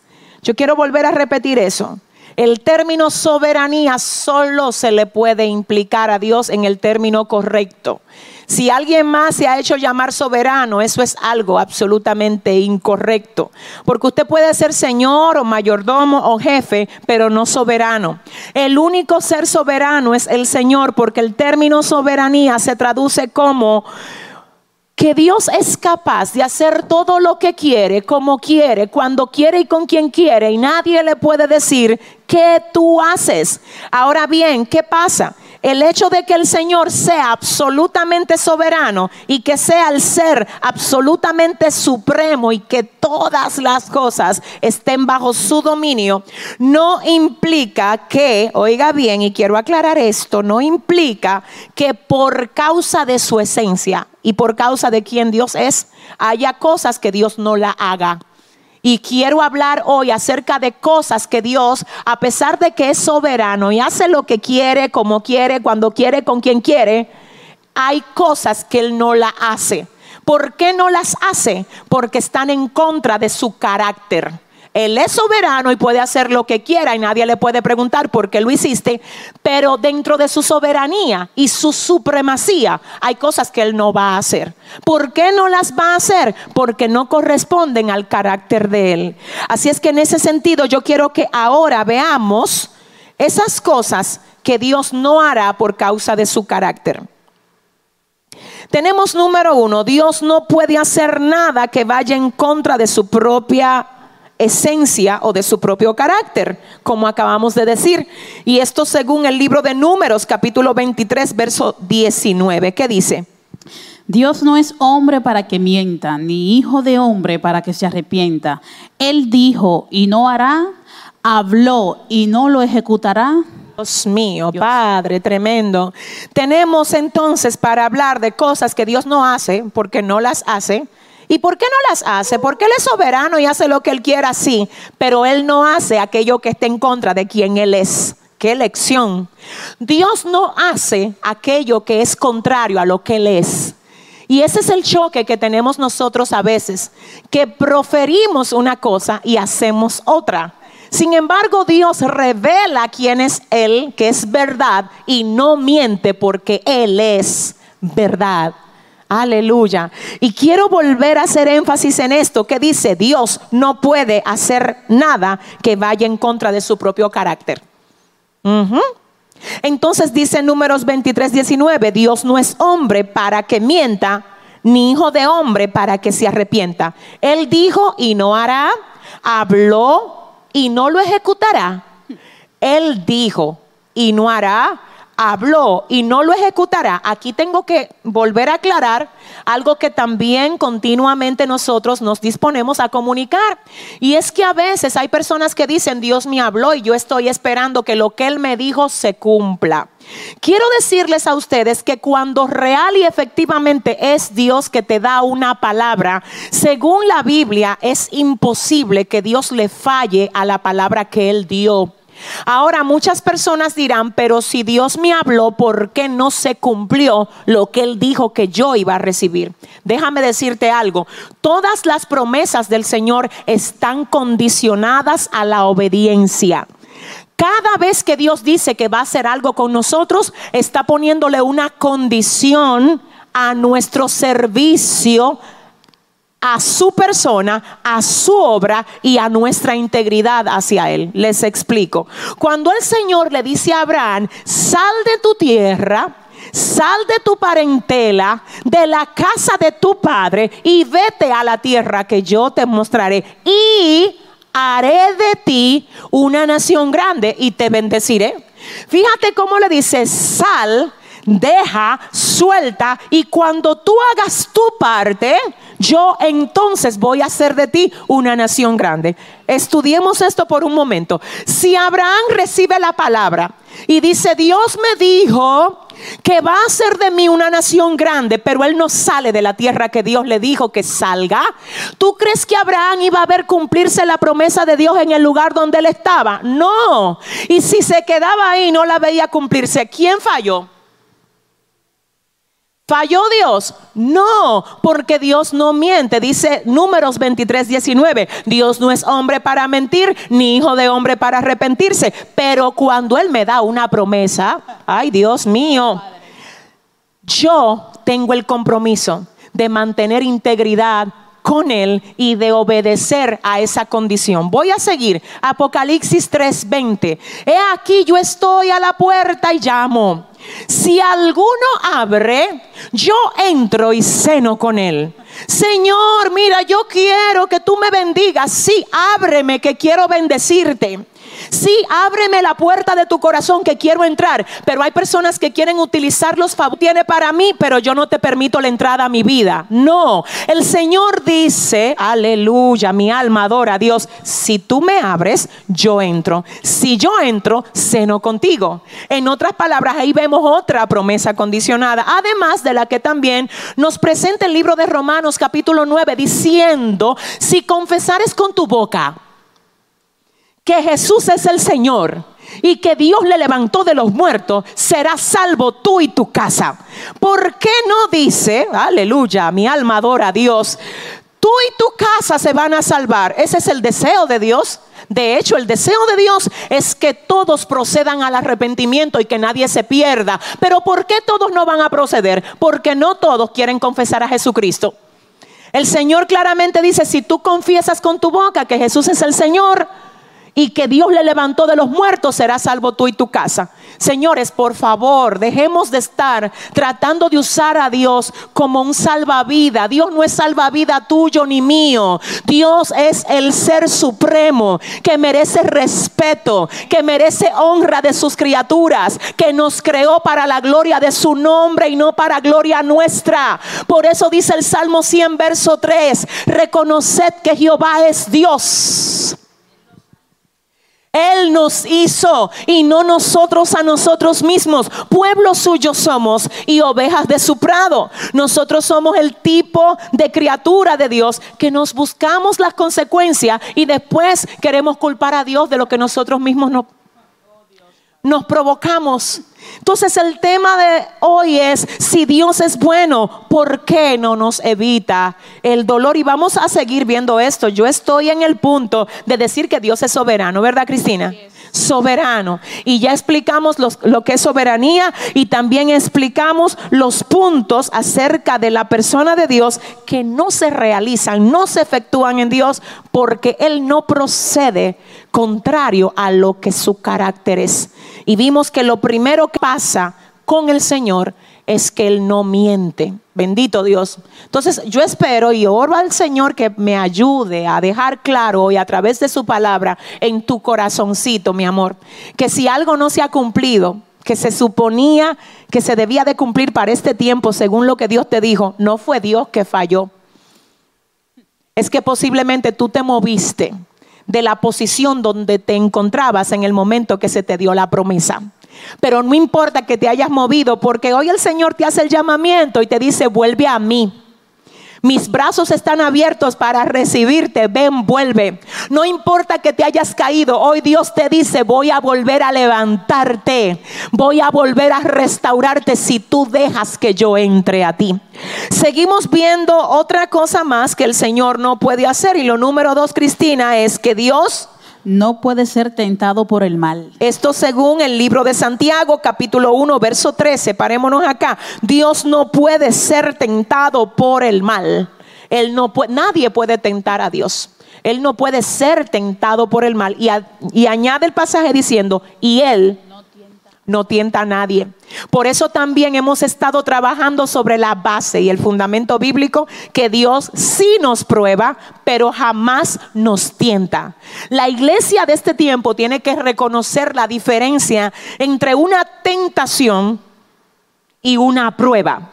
Speaker 1: Yo quiero volver a repetir eso. El término soberanía solo se le puede implicar a Dios en el término correcto. Si alguien más se ha hecho llamar soberano, eso es algo absolutamente incorrecto. Porque usted puede ser señor o mayordomo o jefe, pero no soberano. El único ser soberano es el Señor, porque el término soberanía se traduce como que Dios es capaz de hacer todo lo que quiere, como quiere, cuando quiere y con quien quiere, y nadie le puede decir qué tú haces. Ahora bien, ¿qué pasa? El hecho de que el Señor sea absolutamente soberano y que sea el ser absolutamente supremo y que todas las cosas estén bajo su dominio, no implica que, oiga bien, y quiero aclarar esto, no implica que por causa de su esencia y por causa de quien Dios es, haya cosas que Dios no la haga. Y quiero hablar hoy acerca de cosas que Dios, a pesar de que es soberano y hace lo que quiere, como quiere, cuando quiere, con quien quiere, hay cosas que Él no la hace. ¿Por qué no las hace? Porque están en contra de su carácter. Él es soberano y puede hacer lo que quiera y nadie le puede preguntar por qué lo hiciste, pero dentro de su soberanía y su supremacía hay cosas que Él no va a hacer. ¿Por qué no las va a hacer? Porque no corresponden al carácter de Él. Así es que en ese sentido yo quiero que ahora veamos esas cosas que Dios no hará por causa de su carácter. Tenemos número uno, Dios no puede hacer nada que vaya en contra de su propia esencia o de su propio carácter, como acabamos de decir. Y esto según el libro de Números, capítulo 23, verso 19, ¿qué dice?
Speaker 2: Dios no es hombre para que mienta, ni hijo de hombre para que se arrepienta. Él dijo y no hará, habló y no lo ejecutará.
Speaker 1: Dios mío, Padre, tremendo. Tenemos entonces para hablar de cosas que Dios no hace, porque no las hace, ¿Y por qué no las hace? Porque Él es soberano y hace lo que Él quiera, sí, pero Él no hace aquello que esté en contra de quien Él es. Qué elección. Dios no hace aquello que es contrario a lo que Él es. Y ese es el choque que tenemos nosotros a veces, que proferimos una cosa y hacemos otra. Sin embargo, Dios revela quién es Él, que es verdad, y no miente porque Él es verdad. Aleluya. Y quiero volver a hacer énfasis en esto que dice, Dios no puede hacer nada que vaya en contra de su propio carácter. Entonces dice números 23, 19, Dios no es hombre para que mienta, ni hijo de hombre para que se arrepienta. Él dijo y no hará, habló y no lo ejecutará. Él dijo y no hará, habló y no lo ejecutará, aquí tengo que volver a aclarar algo que también continuamente nosotros nos disponemos a comunicar. Y es que a veces hay personas que dicen, Dios me habló y yo estoy esperando que lo que Él me dijo se cumpla. Quiero decirles a ustedes que cuando real y efectivamente es Dios que te da una palabra, según la Biblia es imposible que Dios le falle a la palabra que Él dio. Ahora muchas personas dirán, pero si Dios me habló, ¿por qué no se cumplió lo que Él dijo que yo iba a recibir? Déjame decirte algo, todas las promesas del Señor están condicionadas a la obediencia. Cada vez que Dios dice que va a hacer algo con nosotros, está poniéndole una condición a nuestro servicio a su persona, a su obra y a nuestra integridad hacia Él. Les explico. Cuando el Señor le dice a Abraham, sal de tu tierra, sal de tu parentela, de la casa de tu padre y vete a la tierra que yo te mostraré y haré de ti una nación grande y te bendeciré. Fíjate cómo le dice, sal deja, suelta y cuando tú hagas tu parte, yo entonces voy a hacer de ti una nación grande. Estudiemos esto por un momento. Si Abraham recibe la palabra y dice, Dios me dijo que va a hacer de mí una nación grande, pero él no sale de la tierra que Dios le dijo que salga. ¿Tú crees que Abraham iba a ver cumplirse la promesa de Dios en el lugar donde él estaba? No. Y si se quedaba ahí no la veía cumplirse, ¿quién falló? ¿Falló Dios? No, porque Dios no miente. Dice números 23, 19. Dios no es hombre para mentir, ni hijo de hombre para arrepentirse. Pero cuando Él me da una promesa, ay Dios mío, yo tengo el compromiso de mantener integridad con Él y de obedecer a esa condición. Voy a seguir. Apocalipsis 3:20. He aquí yo estoy a la puerta y llamo. Si alguno abre, yo entro y ceno con él. Señor, mira, yo quiero que tú me bendigas. Sí, ábreme que quiero bendecirte. Sí, ábreme la puerta de tu corazón que quiero entrar. Pero hay personas que quieren utilizar los favores tiene para mí, pero yo no te permito la entrada a mi vida. No, el Señor dice, aleluya, mi alma adora a Dios. Si tú me abres, yo entro. Si yo entro, ceno contigo. En otras palabras, ahí vemos otra promesa condicionada, además de la que también nos presenta el libro de Romanos capítulo 9, diciendo, si confesares con tu boca, que Jesús es el Señor y que Dios le levantó de los muertos, serás salvo tú y tu casa. ¿Por qué no dice, aleluya, mi alma adora a Dios, tú y tu casa se van a salvar? Ese es el deseo de Dios. De hecho, el deseo de Dios es que todos procedan al arrepentimiento y que nadie se pierda. Pero ¿por qué todos no van a proceder? Porque no todos quieren confesar a Jesucristo. El Señor claramente dice, si tú confiesas con tu boca que Jesús es el Señor, y que Dios le levantó de los muertos, será salvo tú y tu casa. Señores, por favor, dejemos de estar tratando de usar a Dios como un salvavida. Dios no es salvavida tuyo ni mío. Dios es el ser supremo que merece respeto, que merece honra de sus criaturas, que nos creó para la gloria de su nombre y no para gloria nuestra. Por eso dice el Salmo 100, verso 3, reconoced que Jehová es Dios él nos hizo y no nosotros a nosotros mismos. Pueblo suyo somos y ovejas de su prado. Nosotros somos el tipo de criatura de Dios que nos buscamos las consecuencias y después queremos culpar a Dios de lo que nosotros mismos no, nos provocamos. Entonces el tema de hoy es, si Dios es bueno, ¿por qué no nos evita el dolor? Y vamos a seguir viendo esto. Yo estoy en el punto de decir que Dios es soberano, ¿verdad Cristina? Soberano. Y ya explicamos lo que es soberanía y también explicamos los puntos acerca de la persona de Dios que no se realizan, no se efectúan en Dios porque Él no procede contrario a lo que su carácter es. Y vimos que lo primero que pasa con el Señor es que Él no miente. Bendito Dios. Entonces yo espero y oro al Señor que me ayude a dejar claro hoy a través de su palabra en tu corazoncito, mi amor, que si algo no se ha cumplido, que se suponía que se debía de cumplir para este tiempo según lo que Dios te dijo, no fue Dios que falló. Es que posiblemente tú te moviste de la posición donde te encontrabas en el momento que se te dio la promesa. Pero no importa que te hayas movido, porque hoy el Señor te hace el llamamiento y te dice, vuelve a mí. Mis brazos están abiertos para recibirte. Ven, vuelve. No importa que te hayas caído. Hoy Dios te dice, voy a volver a levantarte. Voy a volver a restaurarte si tú dejas que yo entre a ti. Seguimos viendo otra cosa más que el Señor no puede hacer. Y lo número dos, Cristina, es que Dios
Speaker 2: no puede ser tentado por el mal.
Speaker 1: Esto según el libro de Santiago, capítulo 1, verso 13. Parémonos acá. Dios no puede ser tentado por el mal. Él no nadie puede tentar a Dios. Él no puede ser tentado por el mal. Y, y añade el pasaje diciendo, y Él no tienta a nadie. Por eso también hemos estado trabajando sobre la base y el fundamento bíblico que Dios sí nos prueba, pero jamás nos tienta. La iglesia de este tiempo tiene que reconocer la diferencia entre una tentación y una prueba.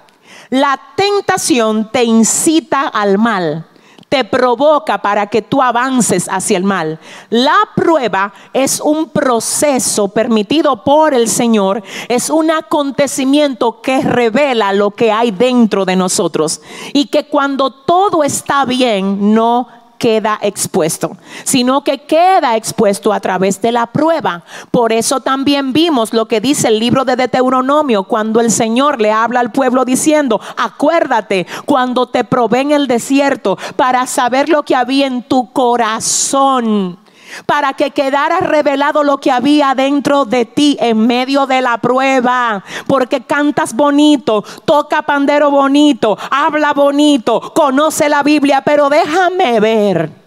Speaker 1: La tentación te incita al mal, te provoca para que tú avances hacia el mal. La prueba es un proceso permitido por el Señor, es un acontecimiento que revela lo que hay dentro de nosotros y que cuando todo está bien no queda expuesto, sino que queda expuesto a través de la prueba. Por eso también vimos lo que dice el libro de Deuteronomio cuando el Señor le habla al pueblo diciendo, acuérdate cuando te probé en el desierto para saber lo que había en tu corazón para que quedara revelado lo que había dentro de ti en medio de la prueba. Porque cantas bonito, toca pandero bonito, habla bonito, conoce la Biblia, pero déjame ver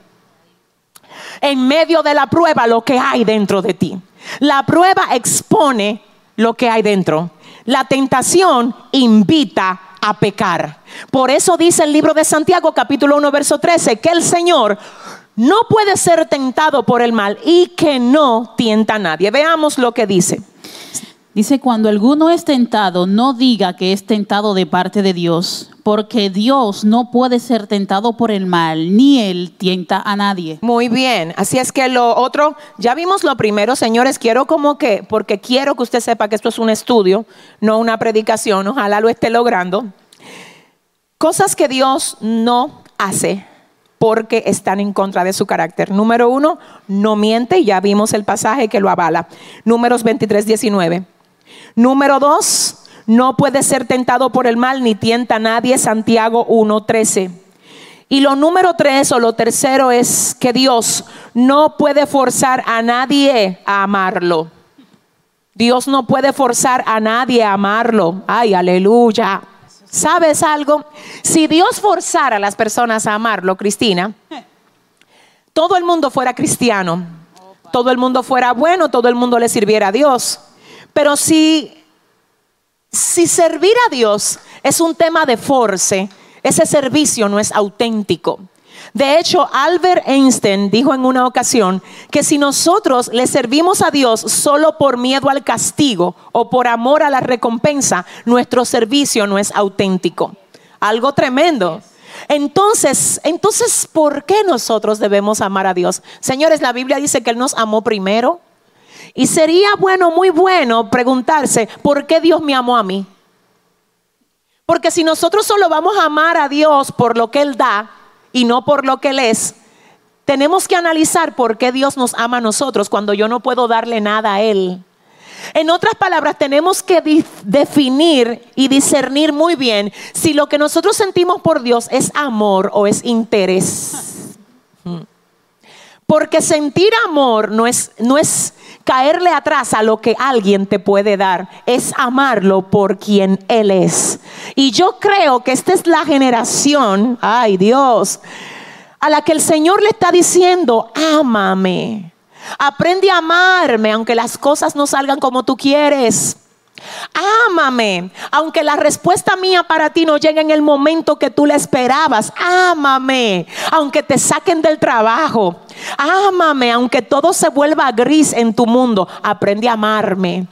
Speaker 1: en medio de la prueba lo que hay dentro de ti. La prueba expone lo que hay dentro. La tentación invita a pecar. Por eso dice el libro de Santiago capítulo 1 verso 13 que el Señor no puede ser tentado por el mal y que no tienta a nadie. Veamos lo que dice.
Speaker 2: Dice, cuando alguno es tentado, no diga que es tentado de parte de Dios, porque Dios no puede ser tentado por el mal, ni él tienta a nadie.
Speaker 1: Muy bien, así es que lo otro, ya vimos lo primero, señores, quiero como que, porque quiero que usted sepa que esto es un estudio, no una predicación, ojalá lo esté logrando. Cosas que Dios no hace porque están en contra de su carácter. Número uno, no miente, ya vimos el pasaje que lo avala. Números 23, 19. Número dos, no puede ser tentado por el mal ni tienta a nadie, Santiago 1, 13. Y lo número tres o lo tercero es que Dios no puede forzar a nadie a amarlo. Dios no puede forzar a nadie a amarlo. Ay, aleluya. ¿Sabes algo? Si Dios forzara a las personas a amarlo, Cristina, todo el mundo fuera cristiano, todo el mundo fuera bueno, todo el mundo le sirviera a Dios. Pero si, si servir a Dios es un tema de force, ese servicio no es auténtico. De hecho, Albert Einstein dijo en una ocasión que si nosotros le servimos a Dios solo por miedo al castigo o por amor a la recompensa, nuestro servicio no es auténtico. Algo tremendo. Entonces, entonces, ¿por qué nosotros debemos amar a Dios? Señores, la Biblia dice que Él nos amó primero. Y sería bueno, muy bueno, preguntarse, ¿por qué Dios me amó a mí? Porque si nosotros solo vamos a amar a Dios por lo que Él da y no por lo que Él es, tenemos que analizar por qué Dios nos ama a nosotros cuando yo no puedo darle nada a Él. En otras palabras, tenemos que definir y discernir muy bien si lo que nosotros sentimos por Dios es amor o es interés. Mm. Porque sentir amor no es, no es caerle atrás a lo que alguien te puede dar, es amarlo por quien Él es. Y yo creo que esta es la generación, ay Dios, a la que el Señor le está diciendo, ámame. Aprende a amarme aunque las cosas no salgan como tú quieres. Ámame, aunque la respuesta mía para ti no llegue en el momento que tú la esperabas. Ámame, aunque te saquen del trabajo. Ámame, aunque todo se vuelva gris en tu mundo. Aprende a amarme.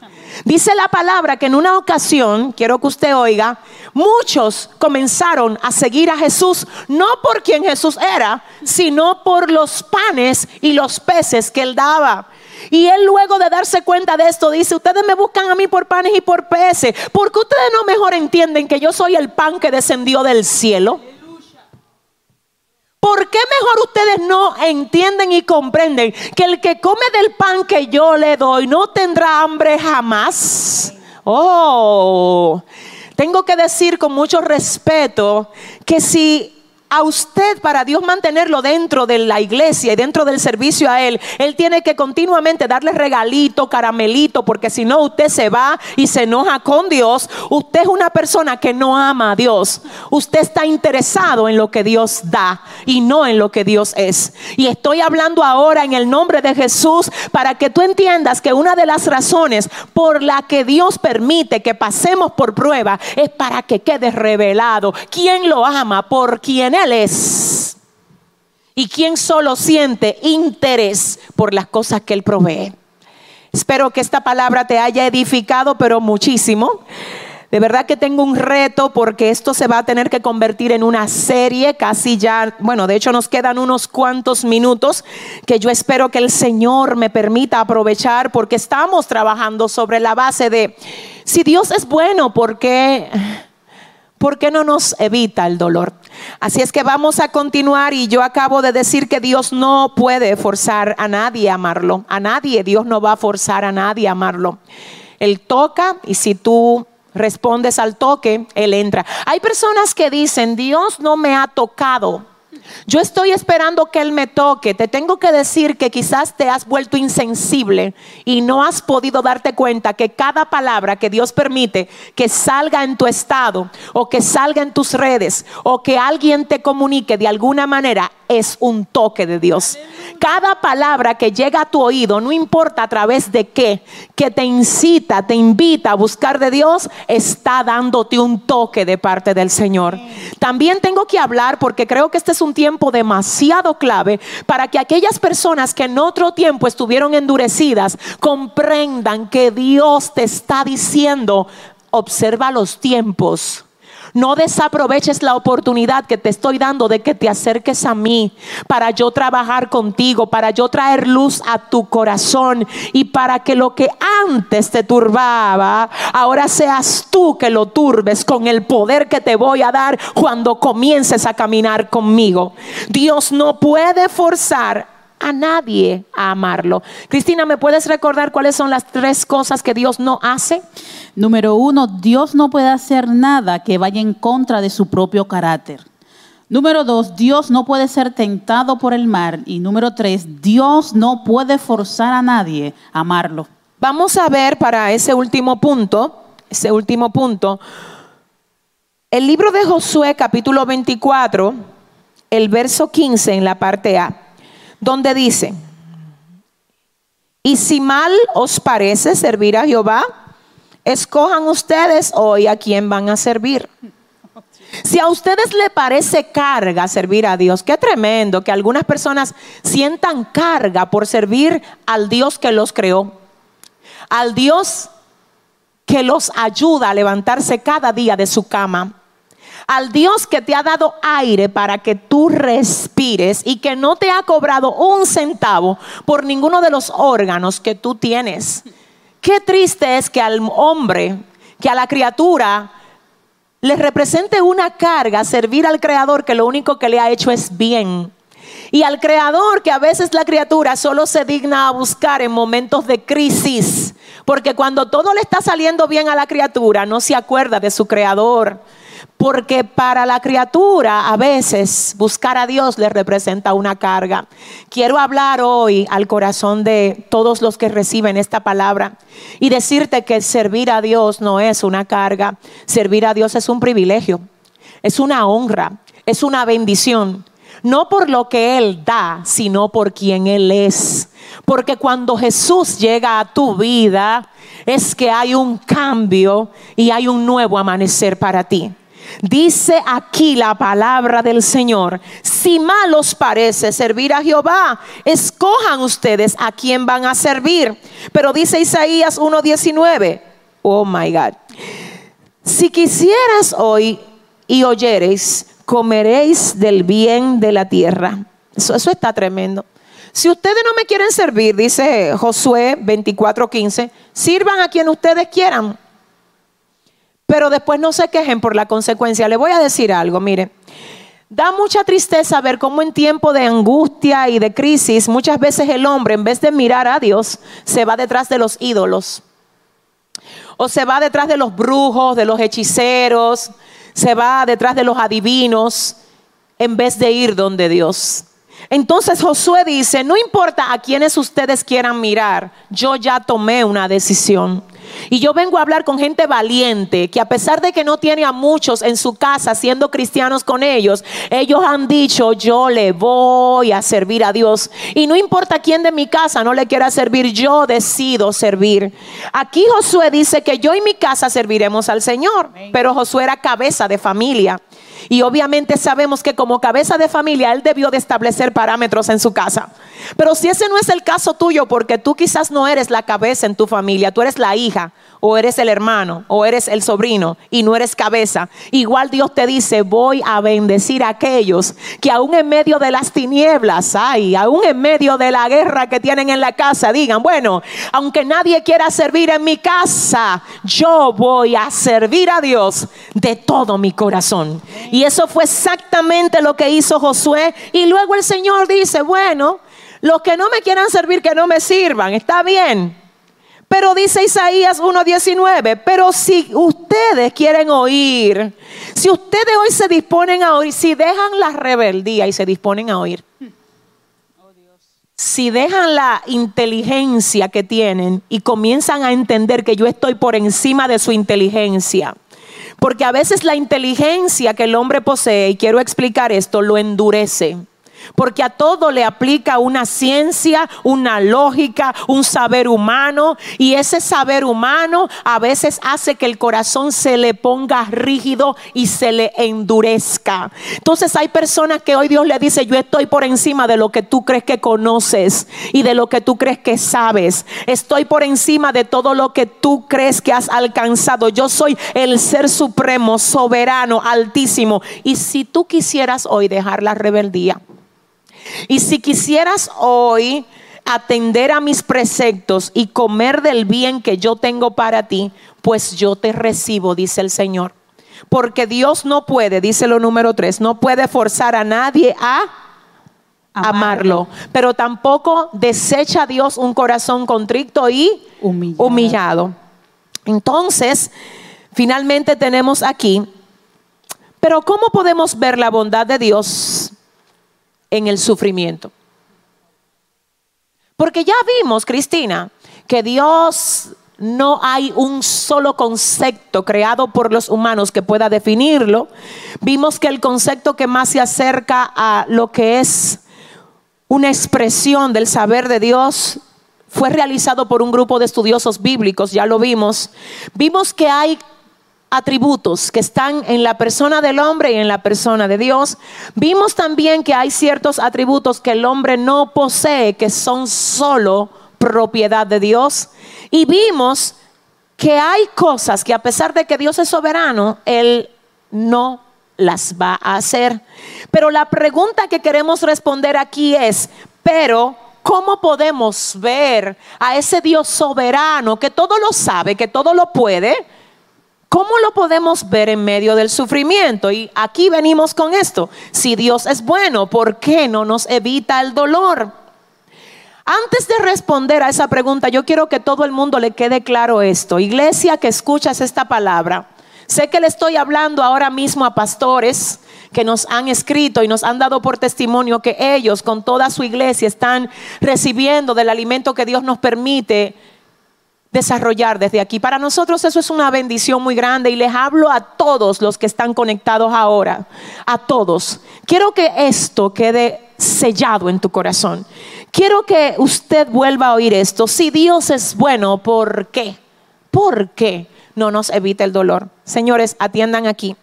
Speaker 1: Dice la palabra que en una ocasión, quiero que usted oiga, muchos comenzaron a seguir a Jesús, no por quien Jesús era, sino por los panes y los peces que él daba. Y él luego de darse cuenta de esto dice, ustedes me buscan a mí por panes y por peces, porque ustedes no mejor entienden que yo soy el pan que descendió del cielo. ¿Por qué mejor ustedes no entienden y comprenden que el que come del pan que yo le doy no tendrá hambre jamás? Oh, tengo que decir con mucho respeto que si a usted para Dios mantenerlo dentro de la iglesia y dentro del servicio a Él, Él tiene que continuamente darle regalito, caramelito, porque si no usted se va y se enoja con Dios. Usted es una persona que no ama a Dios. Usted está interesado en lo que Dios da y no en lo que Dios es. Y estoy hablando ahora en el nombre de Jesús para que tú entiendas que una de las razones por la que Dios permite que pasemos por prueba es para que quede revelado quién lo ama, por quién Y quien solo siente interés por las cosas que Él provee. Espero que esta palabra te haya edificado, pero muchísimo. De verdad que tengo un reto porque esto se va a tener que convertir en una serie, casi ya, bueno, de hecho nos quedan unos cuantos minutos que yo espero que el Señor me permita aprovechar porque estamos trabajando sobre la base de, si Dios es bueno, ¿por qué? ¿Por qué no nos evita el dolor? Así es que vamos a continuar y yo acabo de decir que Dios no puede forzar a nadie a amarlo. A nadie, Dios no va a forzar a nadie a amarlo. Él toca y si tú respondes al toque, Él entra. Hay personas que dicen, Dios no me ha tocado. Yo estoy esperando que Él me toque. Te tengo que decir que quizás te has vuelto insensible y no has podido darte cuenta que cada palabra que Dios permite que salga en tu estado o que salga en tus redes o que alguien te comunique de alguna manera es un toque de Dios. Cada palabra que llega a tu oído, no importa a través de qué, que te incita, te invita a buscar de Dios, está dándote un toque de parte del Señor. También tengo que hablar porque creo que este es un tiempo demasiado clave para que aquellas personas que en otro tiempo estuvieron endurecidas comprendan que Dios te está diciendo, observa los tiempos no desaproveches la oportunidad que te estoy dando de que te acerques a mí para yo trabajar contigo, para yo traer luz a tu corazón y para que lo que antes te turbaba, ahora seas tú que lo turbes con el poder que te voy a dar cuando comiences a caminar conmigo. Dios no puede forzar a nadie a amarlo. Cristina, ¿me puedes recordar cuáles son las tres cosas que Dios no hace?
Speaker 2: Número uno, Dios no puede hacer nada que vaya en contra de su propio carácter. Número dos, Dios no puede ser tentado por el mal. Y número tres, Dios no puede forzar a nadie a amarlo.
Speaker 1: Vamos a ver para ese último punto, ese último punto, el libro de Josué capítulo 24, el verso 15 en la parte A donde dice, y si mal os parece servir a Jehová, escojan ustedes hoy a quién van a servir. Si a ustedes le parece carga servir a Dios, qué tremendo que algunas personas sientan carga por servir al Dios que los creó, al Dios que los ayuda a levantarse cada día de su cama al Dios que te ha dado aire para que tú respires y que no te ha cobrado un centavo por ninguno de los órganos que tú tienes. Qué triste es que al hombre, que a la criatura, le represente una carga servir al Creador que lo único que le ha hecho es bien. Y al Creador que a veces la criatura solo se digna a buscar en momentos de crisis. Porque cuando todo le está saliendo bien a la criatura, no se acuerda de su Creador. Porque para la criatura a veces buscar a Dios le representa una carga. Quiero hablar hoy al corazón de todos los que reciben esta palabra y decirte que servir a Dios no es una carga. Servir a Dios es un privilegio, es una honra, es una bendición. No por lo que Él da, sino por quien Él es. Porque cuando Jesús llega a tu vida, es que hay un cambio y hay un nuevo amanecer para ti. Dice aquí la palabra del Señor, si mal os parece servir a Jehová, escojan ustedes a quién van a servir. Pero dice Isaías 1:19, oh my God, si quisieras hoy y oyereis, comeréis del bien de la tierra. Eso, eso está tremendo. Si ustedes no me quieren servir, dice Josué 24:15, sirvan a quien ustedes quieran pero después no se quejen por la consecuencia. Le voy a decir algo, mire. Da mucha tristeza ver cómo en tiempo de angustia y de crisis muchas veces el hombre en vez de mirar a Dios se va detrás de los ídolos. O se va detrás de los brujos, de los hechiceros, se va detrás de los adivinos. en vez de ir donde Dios. Entonces Josué dice, no importa a quienes ustedes quieran mirar, yo ya tomé una decisión. Y yo vengo a hablar con gente valiente que a pesar de que no tiene a muchos en su casa siendo cristianos con ellos, ellos han dicho, yo le voy a servir a Dios. Y no importa quién de mi casa no le quiera servir, yo decido servir. Aquí Josué dice que yo y mi casa serviremos al Señor, pero Josué era cabeza de familia. Y obviamente sabemos que como cabeza de familia él debió de establecer parámetros en su casa. Pero si ese no es el caso tuyo, porque tú quizás no eres la cabeza en tu familia, tú eres la hija, o eres el hermano, o eres el sobrino, y no eres cabeza, igual Dios te dice, voy a bendecir a aquellos que aún en medio de las tinieblas hay, aún en medio de la guerra que tienen en la casa, digan, bueno, aunque nadie quiera servir en mi casa, yo voy a servir a Dios de todo mi corazón. Y eso fue exactamente lo que hizo Josué. Y luego el Señor dice, bueno, los que no me quieran servir, que no me sirvan, está bien. Pero dice Isaías 1.19, pero si ustedes quieren oír, si ustedes hoy se disponen a oír, si dejan la rebeldía y se disponen a oír, si dejan la inteligencia que tienen y comienzan a entender que yo estoy por encima de su inteligencia, porque a veces la inteligencia que el hombre posee, y quiero explicar esto, lo endurece. Porque a todo le aplica una ciencia, una lógica, un saber humano. Y ese saber humano a veces hace que el corazón se le ponga rígido y se le endurezca. Entonces hay personas que hoy Dios le dice, yo estoy por encima de lo que tú crees que conoces y de lo que tú crees que sabes. Estoy por encima de todo lo que tú crees que has alcanzado. Yo soy el ser supremo, soberano, altísimo. Y si tú quisieras hoy dejar la rebeldía, y si quisieras hoy atender a mis preceptos y comer del bien que yo tengo para ti, pues yo te recibo, dice el Señor. Porque Dios no puede, dice lo número tres, no puede forzar a nadie a amarlo, pero tampoco desecha a Dios un corazón contrito y humillado. humillado. Entonces, finalmente tenemos aquí, pero ¿cómo podemos ver la bondad de Dios en el sufrimiento. Porque ya vimos, Cristina, que Dios no hay un solo concepto creado por los humanos que pueda definirlo. Vimos que el concepto que más se acerca a lo que es una expresión del saber de Dios fue realizado por un grupo de estudiosos bíblicos, ya lo vimos. Vimos que hay atributos que están en la persona del hombre y en la persona de Dios. Vimos también que hay ciertos atributos que el hombre no posee, que son solo propiedad de Dios. Y vimos que hay cosas que a pesar de que Dios es soberano, Él no las va a hacer. Pero la pregunta que queremos responder aquí es, pero ¿cómo podemos ver a ese Dios soberano que todo lo sabe, que todo lo puede? ¿Cómo lo podemos ver en medio del sufrimiento? Y aquí venimos con esto. Si Dios es bueno, ¿por qué no nos evita el dolor? Antes de responder a esa pregunta, yo quiero que todo el mundo le quede claro esto. Iglesia que escuchas esta palabra, sé que le estoy hablando ahora mismo a pastores que nos han escrito y nos han dado por testimonio que ellos con toda su iglesia están recibiendo del alimento que Dios nos permite desarrollar desde aquí. Para nosotros eso es una bendición muy grande y les hablo a todos los que están conectados ahora, a todos. Quiero que esto quede sellado en tu corazón. Quiero que usted vuelva a oír esto. Si Dios es bueno, ¿por qué? ¿Por qué no nos evita el dolor? Señores, atiendan aquí.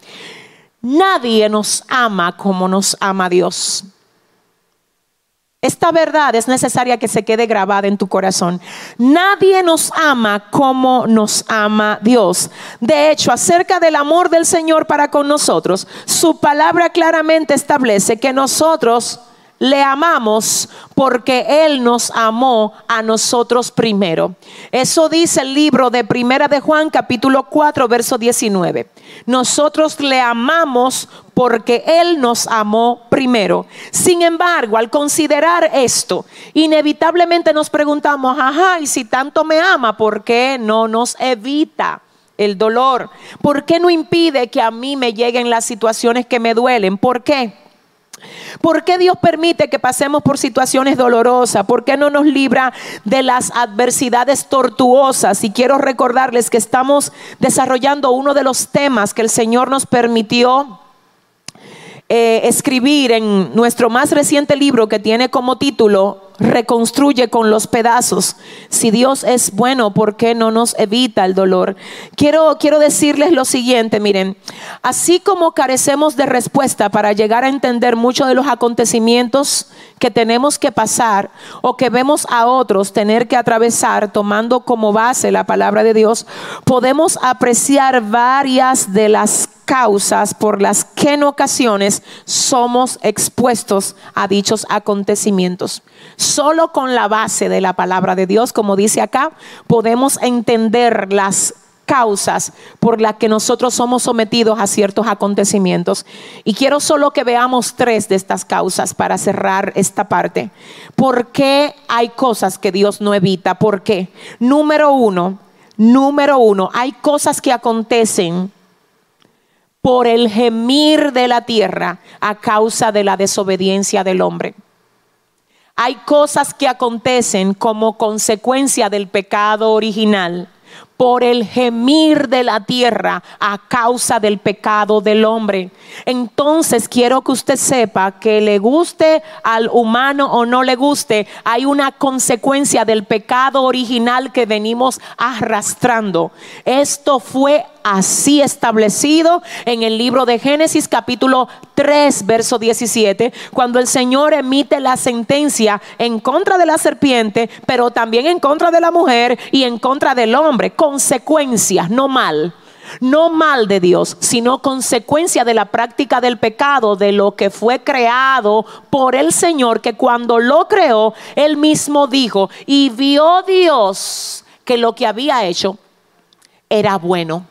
Speaker 1: Nadie nos ama como nos ama Dios. Esta verdad es necesaria que se quede grabada en tu corazón. Nadie nos ama como nos ama Dios. De hecho, acerca del amor del Señor para con nosotros, su palabra claramente establece que nosotros le amamos porque Él nos amó a nosotros primero. Eso dice el libro de Primera de Juan capítulo 4 verso 19. Nosotros le amamos porque Él nos amó primero. Sin embargo, al considerar esto, inevitablemente nos preguntamos, ajá, y si tanto me ama, ¿por qué no nos evita? el dolor? ¿Por qué no impide que a mí me lleguen las situaciones que me duelen? ¿Por qué? ¿Por qué Dios permite que pasemos por situaciones dolorosas? ¿Por qué no nos libra de las adversidades tortuosas? Y quiero recordarles que estamos desarrollando uno de los temas que el Señor nos permitió eh, escribir en nuestro más reciente libro que tiene como título Reconstruye con los pedazos. Si Dios es bueno, ¿por qué no nos evita el dolor? Quiero, quiero decirles lo siguiente, miren, así como carecemos de respuesta para llegar a entender muchos de los acontecimientos que tenemos que pasar o que vemos a otros tener que atravesar tomando como base la palabra de Dios, podemos apreciar varias de las causas por las que en ocasiones somos expuestos a dichos acontecimientos. Solo con la base de la palabra de Dios, como dice acá, podemos entender las causas por las que nosotros somos sometidos a ciertos acontecimientos. Y quiero solo que veamos tres de estas causas para cerrar esta parte. ¿Por qué hay cosas que Dios no evita? ¿Por qué? Número uno, número uno, hay cosas que acontecen por el gemir de la tierra a causa de la desobediencia del hombre. Hay cosas que acontecen como consecuencia del pecado original por el gemir de la tierra a causa del pecado del hombre. Entonces quiero que usted sepa que le guste al humano o no le guste, hay una consecuencia del pecado original que venimos arrastrando. Esto fue así establecido en el libro de Génesis capítulo 3, verso 17, cuando el Señor emite la sentencia en contra de la serpiente, pero también en contra de la mujer y en contra del hombre. Consecuencias, no mal. No mal de Dios, sino consecuencia de la práctica del pecado, de lo que fue creado por el Señor, que cuando lo creó, él mismo dijo, y vio Dios que lo que había hecho era bueno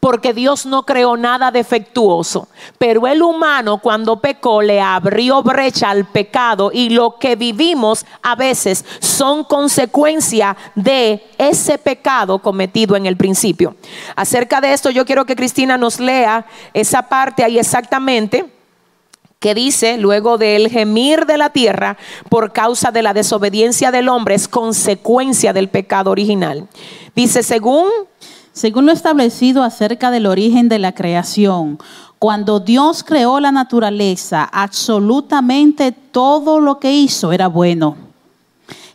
Speaker 1: porque Dios no creó nada defectuoso. Pero el humano cuando pecó le abrió brecha al pecado y lo que vivimos a veces son consecuencia de ese pecado cometido en el principio. Acerca de esto yo quiero que Cristina nos lea esa parte ahí exactamente que dice, luego del gemir de la tierra por causa de la desobediencia del hombre, es consecuencia del pecado original. Dice, según
Speaker 2: según lo establecido acerca del origen de la creación, cuando Dios creó la naturaleza, absolutamente todo lo que hizo era bueno.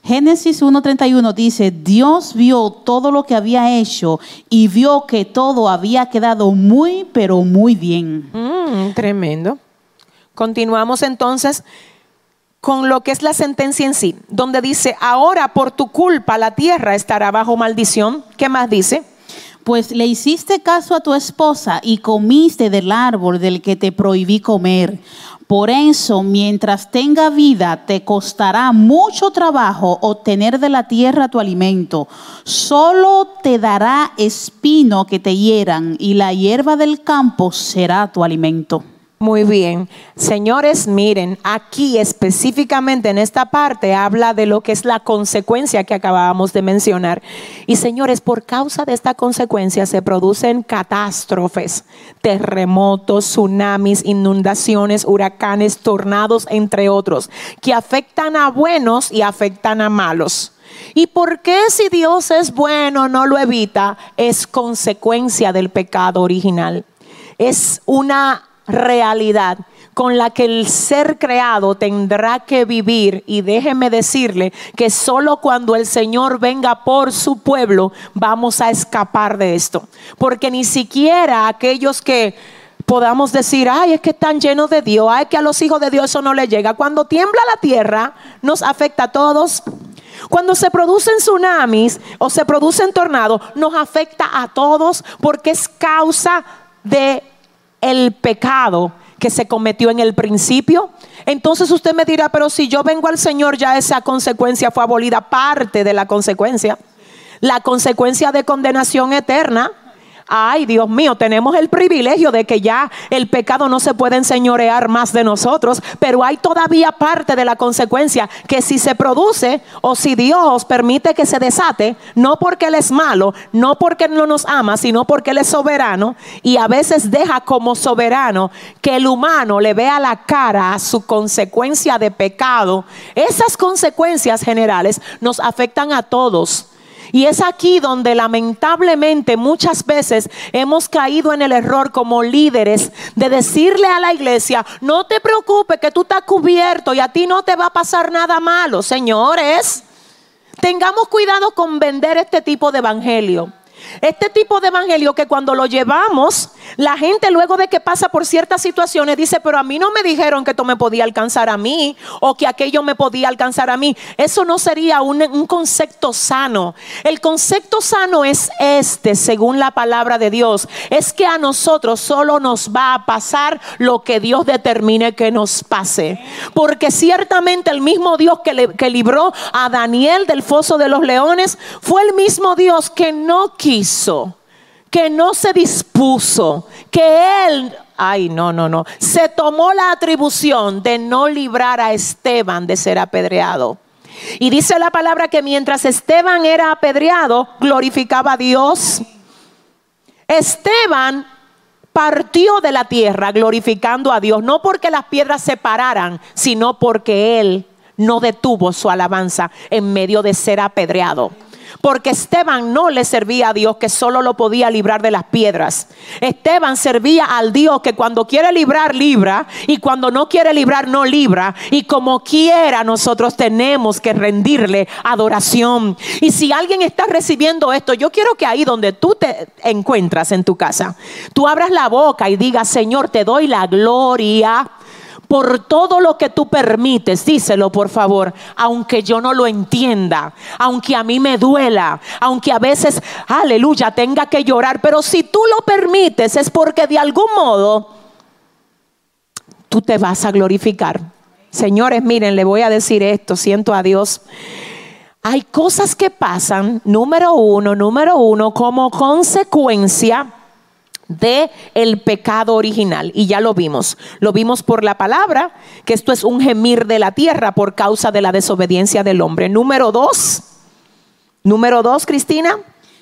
Speaker 2: Génesis 1.31 dice, Dios vio todo lo que había hecho y vio que todo había quedado muy, pero muy bien.
Speaker 1: Mm, tremendo. Continuamos entonces con lo que es la sentencia en sí, donde dice, ahora por tu culpa la tierra estará bajo maldición. ¿Qué más dice?
Speaker 2: Pues le hiciste caso a tu esposa y comiste del árbol del que te prohibí comer. Por eso, mientras tenga vida, te costará mucho trabajo obtener de la tierra tu alimento. Solo te dará espino que te hieran y la hierba del campo será tu alimento.
Speaker 1: Muy bien. Señores, miren, aquí específicamente en esta parte habla de lo que es la consecuencia que acabábamos de mencionar. Y señores, por causa de esta consecuencia se producen catástrofes, terremotos, tsunamis, inundaciones, huracanes, tornados, entre otros, que afectan a buenos y afectan a malos. ¿Y por qué si Dios es bueno no lo evita? Es consecuencia del pecado original. Es una realidad con la que el ser creado tendrá que vivir. Y déjeme decirle que solo cuando el Señor venga por su pueblo vamos a escapar de esto. Porque ni siquiera aquellos que podamos decir, ay, es que están llenos de Dios, ay, que a los hijos de Dios eso no les llega. Cuando tiembla la tierra, nos afecta a todos. Cuando se producen tsunamis o se producen tornados, nos afecta a todos porque es causa de el pecado que se cometió en el principio. Entonces usted me dirá, pero si yo vengo al Señor, ya esa consecuencia fue abolida, parte de la consecuencia. La consecuencia de condenación eterna Ay, Dios mío, tenemos el privilegio de que ya el pecado no se puede enseñorear más de nosotros, pero hay todavía parte de la consecuencia que si se produce o si Dios permite que se desate, no porque Él es malo, no porque no nos ama, sino porque Él es soberano y a veces deja como soberano que el humano le vea la cara a su consecuencia de pecado. Esas consecuencias generales nos afectan a todos y es aquí donde lamentablemente muchas veces hemos caído en el error como líderes de decirle a la iglesia, no te preocupes que tú estás cubierto y a ti no te va a pasar nada malo. Señores, tengamos cuidado con vender este tipo de evangelio. Este tipo de evangelio que cuando lo llevamos, la gente luego de que pasa por ciertas situaciones dice, pero a mí no me dijeron que esto me podía alcanzar a mí o que aquello me podía alcanzar a mí. Eso no sería un, concepto sano. El concepto sano es este, según la palabra de Dios, es que a nosotros solo nos va a pasar lo que Dios determine que nos pase. Porque ciertamente el mismo Dios que, que libró a Daniel del foso de los leones fue el mismo Dios que no quiso que no se dispuso, que él, ay, no, no, no, se tomó la atribución de no librar a Esteban de ser apedreado. Y dice la palabra que mientras Esteban era apedreado, glorificaba a Dios. Esteban partió de la tierra glorificando a Dios, no porque las piedras se pararan, sino porque él no detuvo su alabanza en medio de ser apedreado. Porque Esteban no le servía a Dios que solo lo podía librar de las piedras. Esteban servía al Dios que cuando quiere librar, libra. Y cuando no quiere librar, no libra. Y como quiera, nosotros tenemos que rendirle adoración. Y si alguien está recibiendo esto, yo quiero que ahí donde tú te encuentras en tu casa, tú abras la boca y digas, Señor, te doy la gloria por todo lo que tú permites, díselo por favor, aunque yo no lo entienda, aunque a mí me duela, aunque a veces, aleluya, tenga que llorar, pero si tú lo permites es porque de algún modo tú te vas a glorificar. Señores, miren, le voy a decir esto, siento a Dios. Hay cosas que pasan, número uno, número uno, como consecuencia de el pecado original y ya lo vimos. Lo vimos por la palabra, que esto es un gemir de la tierra por causa de la desobediencia del hombre. Número dos. Número dos, Cristina.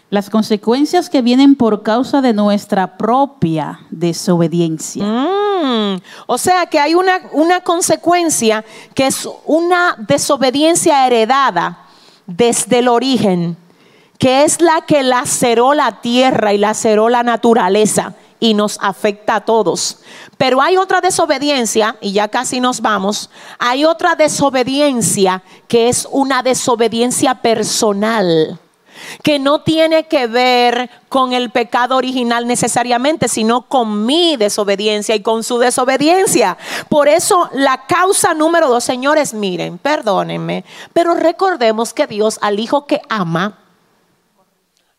Speaker 2: Las consecuencias que vienen por causa de nuestra propia desobediencia.
Speaker 1: Mm, o sea que hay una, una consecuencia que es una desobediencia heredada desde el origen que es la que laceró la tierra y laceró la naturaleza y nos afecta a todos. Pero hay otra desobediencia, y ya casi nos vamos, hay otra desobediencia que es una desobediencia personal que no tiene que ver con el pecado original necesariamente, sino con mi desobediencia y con su desobediencia. Por eso la causa número dos, señores, miren, perdónenme, pero recordemos que Dios al Hijo que ama,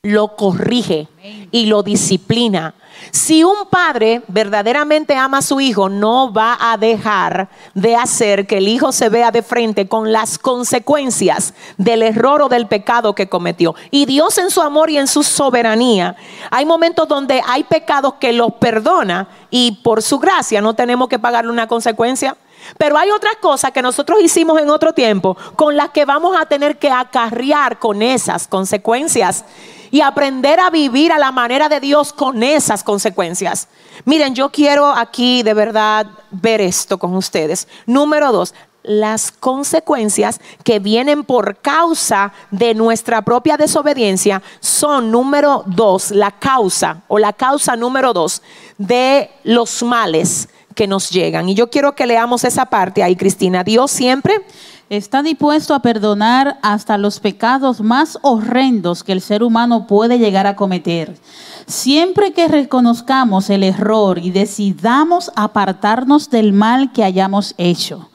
Speaker 1: lo corrige y lo disciplina. Si un padre verdaderamente ama a su hijo, no va a dejar de hacer que el hijo se vea de frente con las consecuencias del error o del pecado que cometió. Y Dios en su amor y en su soberanía, hay momentos donde hay pecados que los perdona y por su gracia no tenemos que pagarle una consecuencia. Pero hay otras cosas que nosotros hicimos en otro tiempo con las que vamos a tener que acarrear con esas consecuencias y aprender a vivir a la manera de Dios con esas consecuencias. Miren, yo quiero aquí de verdad ver esto con ustedes. Número dos, las consecuencias que vienen por causa de nuestra propia desobediencia son, número dos, la causa o la causa número dos de los males que nos llegan. Y yo quiero que leamos esa parte ahí, Cristina. Dios siempre
Speaker 2: está dispuesto a perdonar hasta los pecados más horrendos que el ser humano puede llegar a cometer. Siempre que reconozcamos el error y decidamos apartarnos del mal que hayamos hecho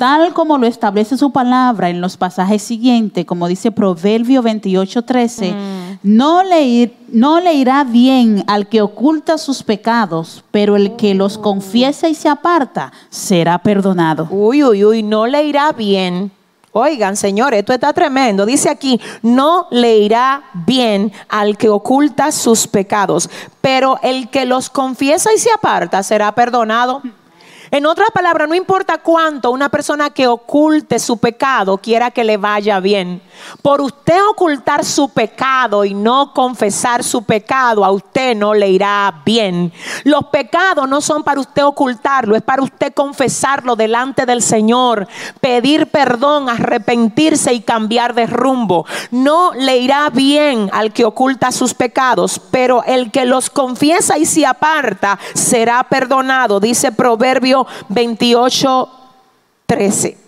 Speaker 2: tal como lo establece su palabra en los pasajes siguientes, como dice Proverbio 28, 13, mm. no, le, no le irá bien al que oculta sus pecados, pero el que los confiesa y se aparta será perdonado.
Speaker 1: Uy, uy, uy, no le irá bien Oigan, señores, esto está tremendo. Dice aquí, no le irá bien al que oculta sus pecados, pero el que los confiesa y se aparta será perdonado. En otras palabras, no importa cuánto una persona que oculte su pecado quiera que le vaya bien. Por usted ocultar su pecado y no confesar su pecado, a usted no le irá bien. Los pecados no son para usted ocultarlo, es para usted confesarlo delante del Señor, pedir perdón, arrepentirse y cambiar de rumbo. No le irá bien al que oculta sus pecados, pero el que los confiesa y se aparta será perdonado, dice Proverbio 28, 13.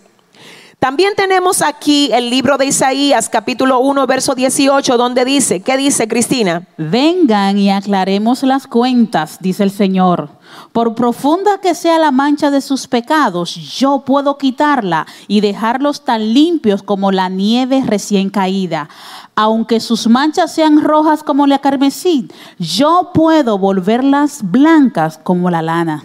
Speaker 1: También tenemos aquí el libro de Isaías, capítulo 1, verso 18, donde dice, ¿qué dice Cristina?
Speaker 2: Vengan y aclaremos las cuentas, dice el Señor. Por profunda que sea la mancha de sus pecados, yo puedo quitarla y dejarlos tan limpios como la nieve recién caída. Aunque sus manchas sean rojas como la carmesí, yo puedo volverlas blancas como la lana.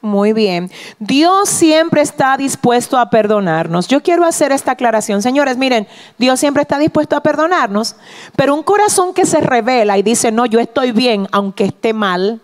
Speaker 1: Muy bien. Dios siempre está dispuesto a perdonarnos. Yo quiero hacer esta aclaración. Señores, miren, Dios siempre está dispuesto a perdonarnos, pero un corazón que se revela y dice, no, yo estoy bien, aunque esté mal,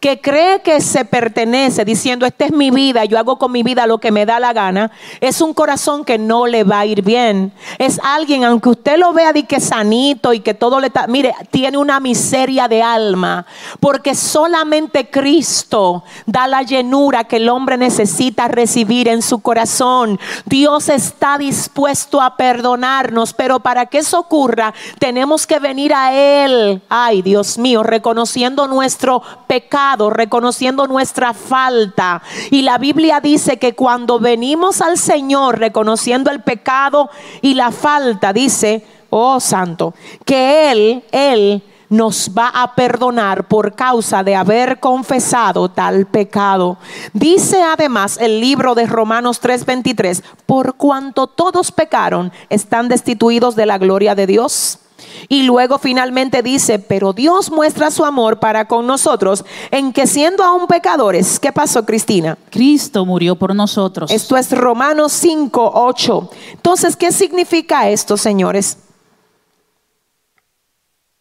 Speaker 1: que cree que se pertenece diciendo, esta es mi vida, yo hago con mi vida lo que me da la gana, es un corazón que no le va a ir bien. Es alguien, aunque usted lo vea de que sanito y que todo le está, mire, tiene una miseria de alma, porque solamente Cristo da la llenura que el hombre necesita recibir en su corazón. Dios está dispuesto a perdonarnos, pero para que eso ocurra, tenemos que venir a Él, ay Dios mío, reconociendo nuestro pecado, reconociendo nuestra falta. Y la Biblia dice que cuando venimos al Señor reconociendo el pecado y la falta, dice, oh santo, que Él, Él nos va a perdonar por causa de haber confesado tal pecado. Dice además el libro de Romanos 3:23, por cuanto todos pecaron, están destituidos de la gloria de Dios. Y luego finalmente dice, pero Dios muestra su amor para con nosotros en que siendo aún pecadores, ¿qué pasó Cristina?
Speaker 2: Cristo murió por nosotros.
Speaker 1: Esto es Romanos 5, 8. Entonces, ¿qué significa esto, señores?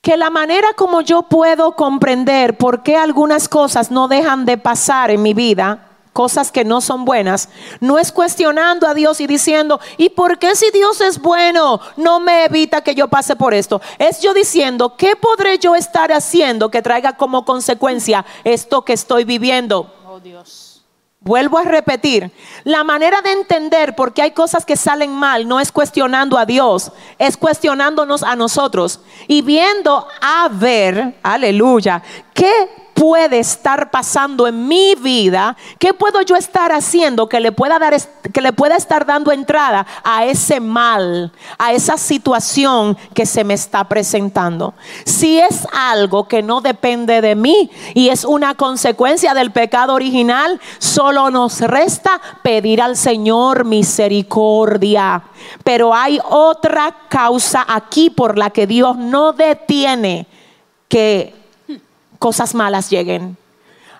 Speaker 1: Que la manera como yo puedo comprender por qué algunas cosas no dejan de pasar en mi vida, cosas que no son buenas, no es cuestionando a Dios y diciendo, ¿y por qué si Dios es bueno no me evita que yo pase por esto? Es yo diciendo, ¿qué podré yo estar haciendo que traiga como consecuencia esto que estoy viviendo?
Speaker 2: Oh Dios.
Speaker 1: Vuelvo a repetir, la manera de entender por qué hay cosas que salen mal no es cuestionando a Dios, es cuestionándonos a nosotros y viendo a ver, aleluya, qué puede estar pasando en mi vida, qué puedo yo estar haciendo que le pueda dar que le pueda estar dando entrada a ese mal, a esa situación que se me está presentando. Si es algo que no depende de mí y es una consecuencia del pecado original, solo nos resta pedir al Señor misericordia. Pero hay otra causa aquí por la que Dios no detiene que cosas malas lleguen.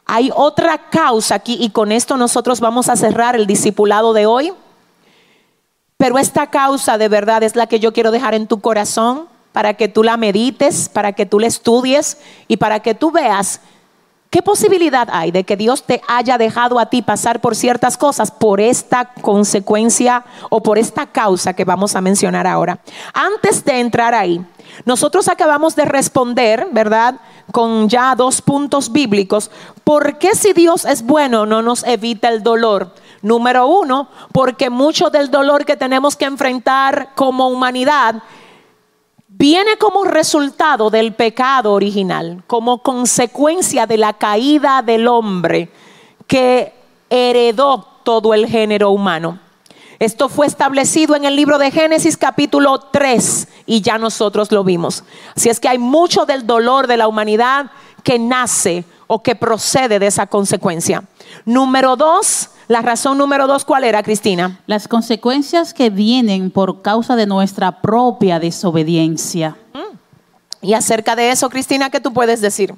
Speaker 1: Hay otra causa aquí y con esto nosotros vamos a cerrar el discipulado de hoy. Pero esta causa de verdad es la que yo quiero dejar en tu corazón para que tú la medites, para que tú la estudies y para que tú veas qué posibilidad hay de que Dios te haya dejado a ti pasar por ciertas cosas por esta consecuencia o por esta causa que vamos a mencionar ahora. Antes de entrar ahí, nosotros acabamos de responder, ¿verdad? Con ya dos puntos bíblicos. ¿Por qué si Dios es bueno no nos evita el dolor? Número uno, porque mucho del dolor que tenemos que enfrentar como humanidad viene como resultado del pecado original, como consecuencia de la caída del hombre que heredó todo el género humano. Esto fue establecido en el libro de Génesis capítulo 3 y ya nosotros lo vimos. Así es que hay mucho del dolor de la humanidad que nace o que procede de esa consecuencia. Número dos, la razón número dos, ¿cuál era, Cristina?
Speaker 2: Las consecuencias que vienen por causa de nuestra propia desobediencia.
Speaker 1: Y acerca de eso, Cristina, ¿qué tú puedes decir?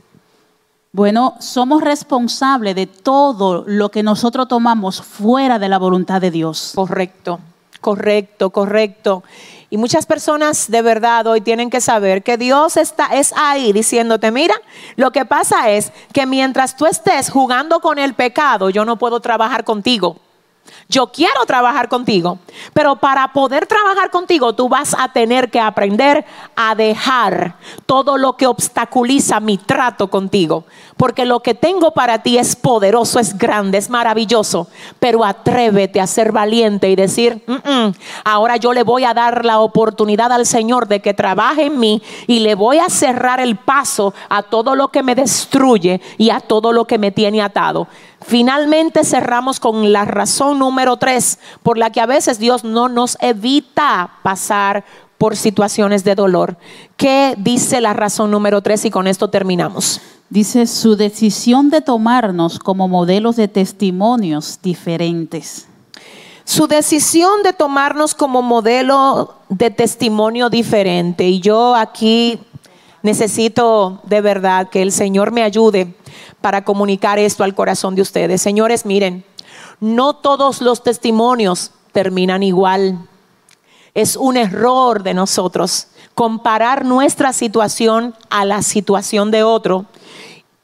Speaker 2: Bueno, somos responsables de todo lo que nosotros tomamos fuera de la voluntad de Dios.
Speaker 1: Correcto, Correcto, correcto. Y muchas personas de verdad hoy tienen que saber que Dios está es ahí diciéndote, mira, lo que pasa es que mientras tú estés jugando con el pecado, yo no puedo trabajar contigo. Yo quiero trabajar contigo, pero para poder trabajar contigo tú vas a tener que aprender a dejar todo lo que obstaculiza mi trato contigo. Porque lo que tengo para ti es poderoso, es grande, es maravilloso. Pero atrévete a ser valiente y decir, ahora yo le voy a dar la oportunidad al Señor de que trabaje en mí y le voy a cerrar el paso a todo lo que me destruye y a todo lo que me tiene atado. Finalmente cerramos con la razón número tres por la que a veces Dios no nos evita pasar por situaciones de dolor. ¿Qué dice la razón número tres? Y con esto terminamos.
Speaker 2: Dice su decisión de tomarnos como modelos de testimonios diferentes.
Speaker 1: Su decisión de tomarnos como modelo de testimonio diferente. Y yo aquí necesito de verdad que el Señor me ayude para comunicar esto al corazón de ustedes. Señores, miren, no todos los testimonios terminan igual. Es un error de nosotros comparar nuestra situación a la situación de otro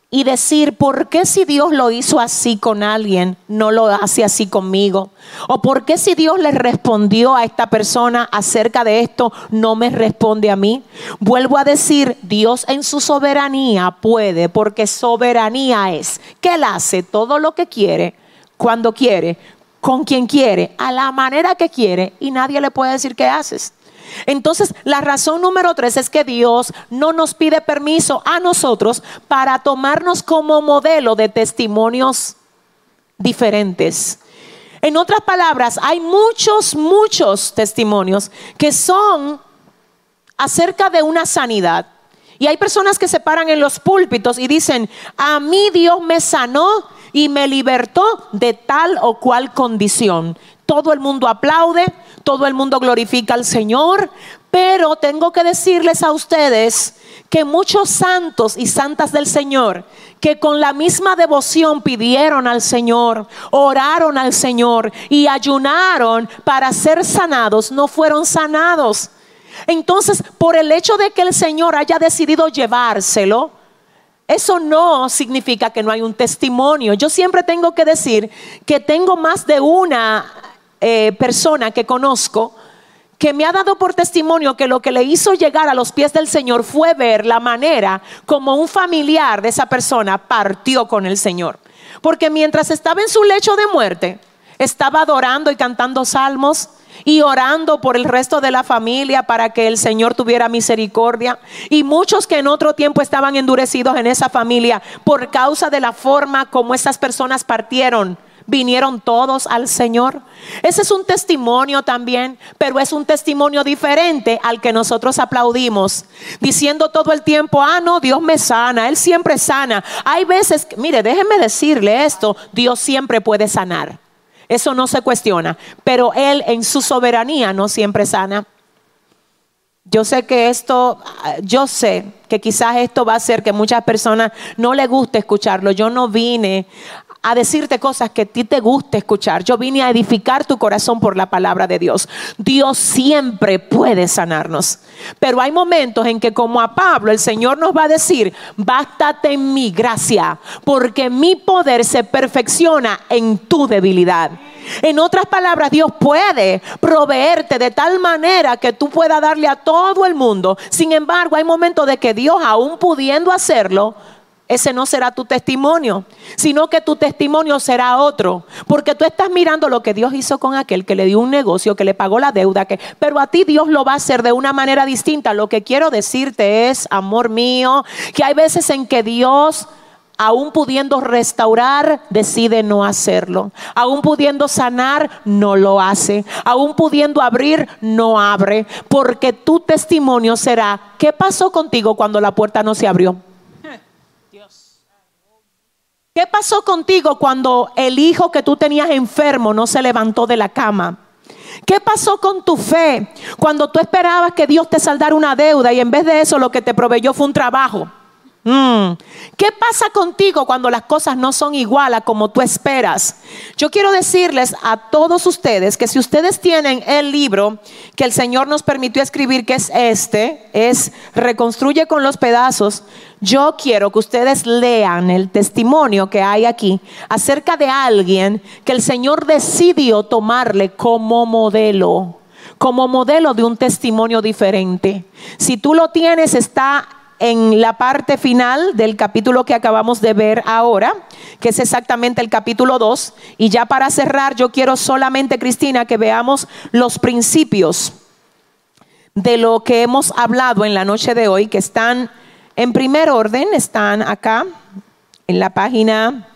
Speaker 1: y decir, ¿por qué si Dios lo hizo así con alguien, no lo hace así conmigo? ¿O por qué si Dios le respondió a esta persona acerca de esto, no me responde a mí? Vuelvo a decir, Dios en su soberanía puede, porque soberanía es que Él hace todo lo que quiere, cuando quiere, con quien quiere, a la manera que quiere, y nadie le puede decir qué haces. Entonces, la razón número tres es que Dios no nos pide permiso a nosotros para tomarnos como modelo de testimonios diferentes. En otras palabras, hay muchos, muchos testimonios que son acerca de una sanidad. Y hay personas que se paran en los púlpitos y dicen, a mí Dios me sanó y me libertó de tal o cual condición. Todo el mundo aplaude, todo el mundo glorifica al Señor, pero tengo que decirles a ustedes que muchos santos y santas del Señor que con la misma devoción pidieron al Señor, oraron al Señor y ayunaron para ser sanados, no fueron sanados. Entonces, por el hecho de que el Señor haya decidido llevárselo, eso no significa que no hay un testimonio. Yo siempre tengo que decir que tengo más de una eh, persona que conozco que me ha dado por testimonio que lo que le hizo llegar a los pies del Señor fue ver la manera como un familiar de esa persona partió con el Señor. Porque mientras estaba en su lecho de muerte, estaba adorando y cantando salmos y orando por el resto de la familia para que el Señor tuviera misericordia. Y muchos que en otro tiempo estaban endurecidos en esa familia por causa de la forma como esas personas partieron vinieron todos al Señor. Ese es un testimonio también, pero es un testimonio diferente al que nosotros aplaudimos, diciendo todo el tiempo, ah, no, Dios me sana, Él siempre sana. Hay veces, mire, déjeme decirle esto, Dios siempre puede sanar. Eso no se cuestiona, pero Él en su soberanía no siempre sana. Yo sé que esto, yo sé que quizás esto va a hacer que muchas personas no les guste escucharlo. Yo no vine a decirte cosas que a ti te guste escuchar. Yo vine a edificar tu corazón por la palabra de Dios. Dios siempre puede sanarnos. Pero hay momentos en que como a Pablo el Señor nos va a decir, bástate en mi gracia, porque mi poder se perfecciona en tu debilidad. En otras palabras, Dios puede proveerte de tal manera que tú puedas darle a todo el mundo. Sin embargo, hay momentos de que Dios, aún pudiendo hacerlo, ese no será tu testimonio, sino que tu testimonio será otro. Porque tú estás mirando lo que Dios hizo con aquel que le dio un negocio, que le pagó la deuda, que, pero a ti Dios lo va a hacer de una manera distinta. Lo que quiero decirte es, amor mío, que hay veces en que Dios aún pudiendo restaurar, decide no hacerlo. Aún pudiendo sanar, no lo hace. Aún pudiendo abrir, no abre. Porque tu testimonio será, ¿qué pasó contigo cuando la puerta no se abrió? ¿Qué pasó contigo cuando el hijo que tú tenías enfermo no se levantó de la cama? ¿Qué pasó con tu fe cuando tú esperabas que Dios te saldara una deuda y en vez de eso lo que te proveyó fue un trabajo? Mm. ¿Qué pasa contigo cuando las cosas no son igual a como tú esperas? Yo quiero decirles a todos ustedes que si ustedes tienen el libro que el Señor nos permitió escribir, que es este, es Reconstruye con los pedazos, yo quiero que ustedes lean el testimonio que hay aquí acerca de alguien que el Señor decidió tomarle como modelo como modelo de un testimonio diferente. Si tú lo tienes, está en la parte final del capítulo que acabamos de ver ahora, que es exactamente el capítulo 2. Y ya para cerrar, yo quiero solamente, Cristina, que veamos los principios de lo que hemos hablado en la noche de hoy, que están en primer orden, están acá en la página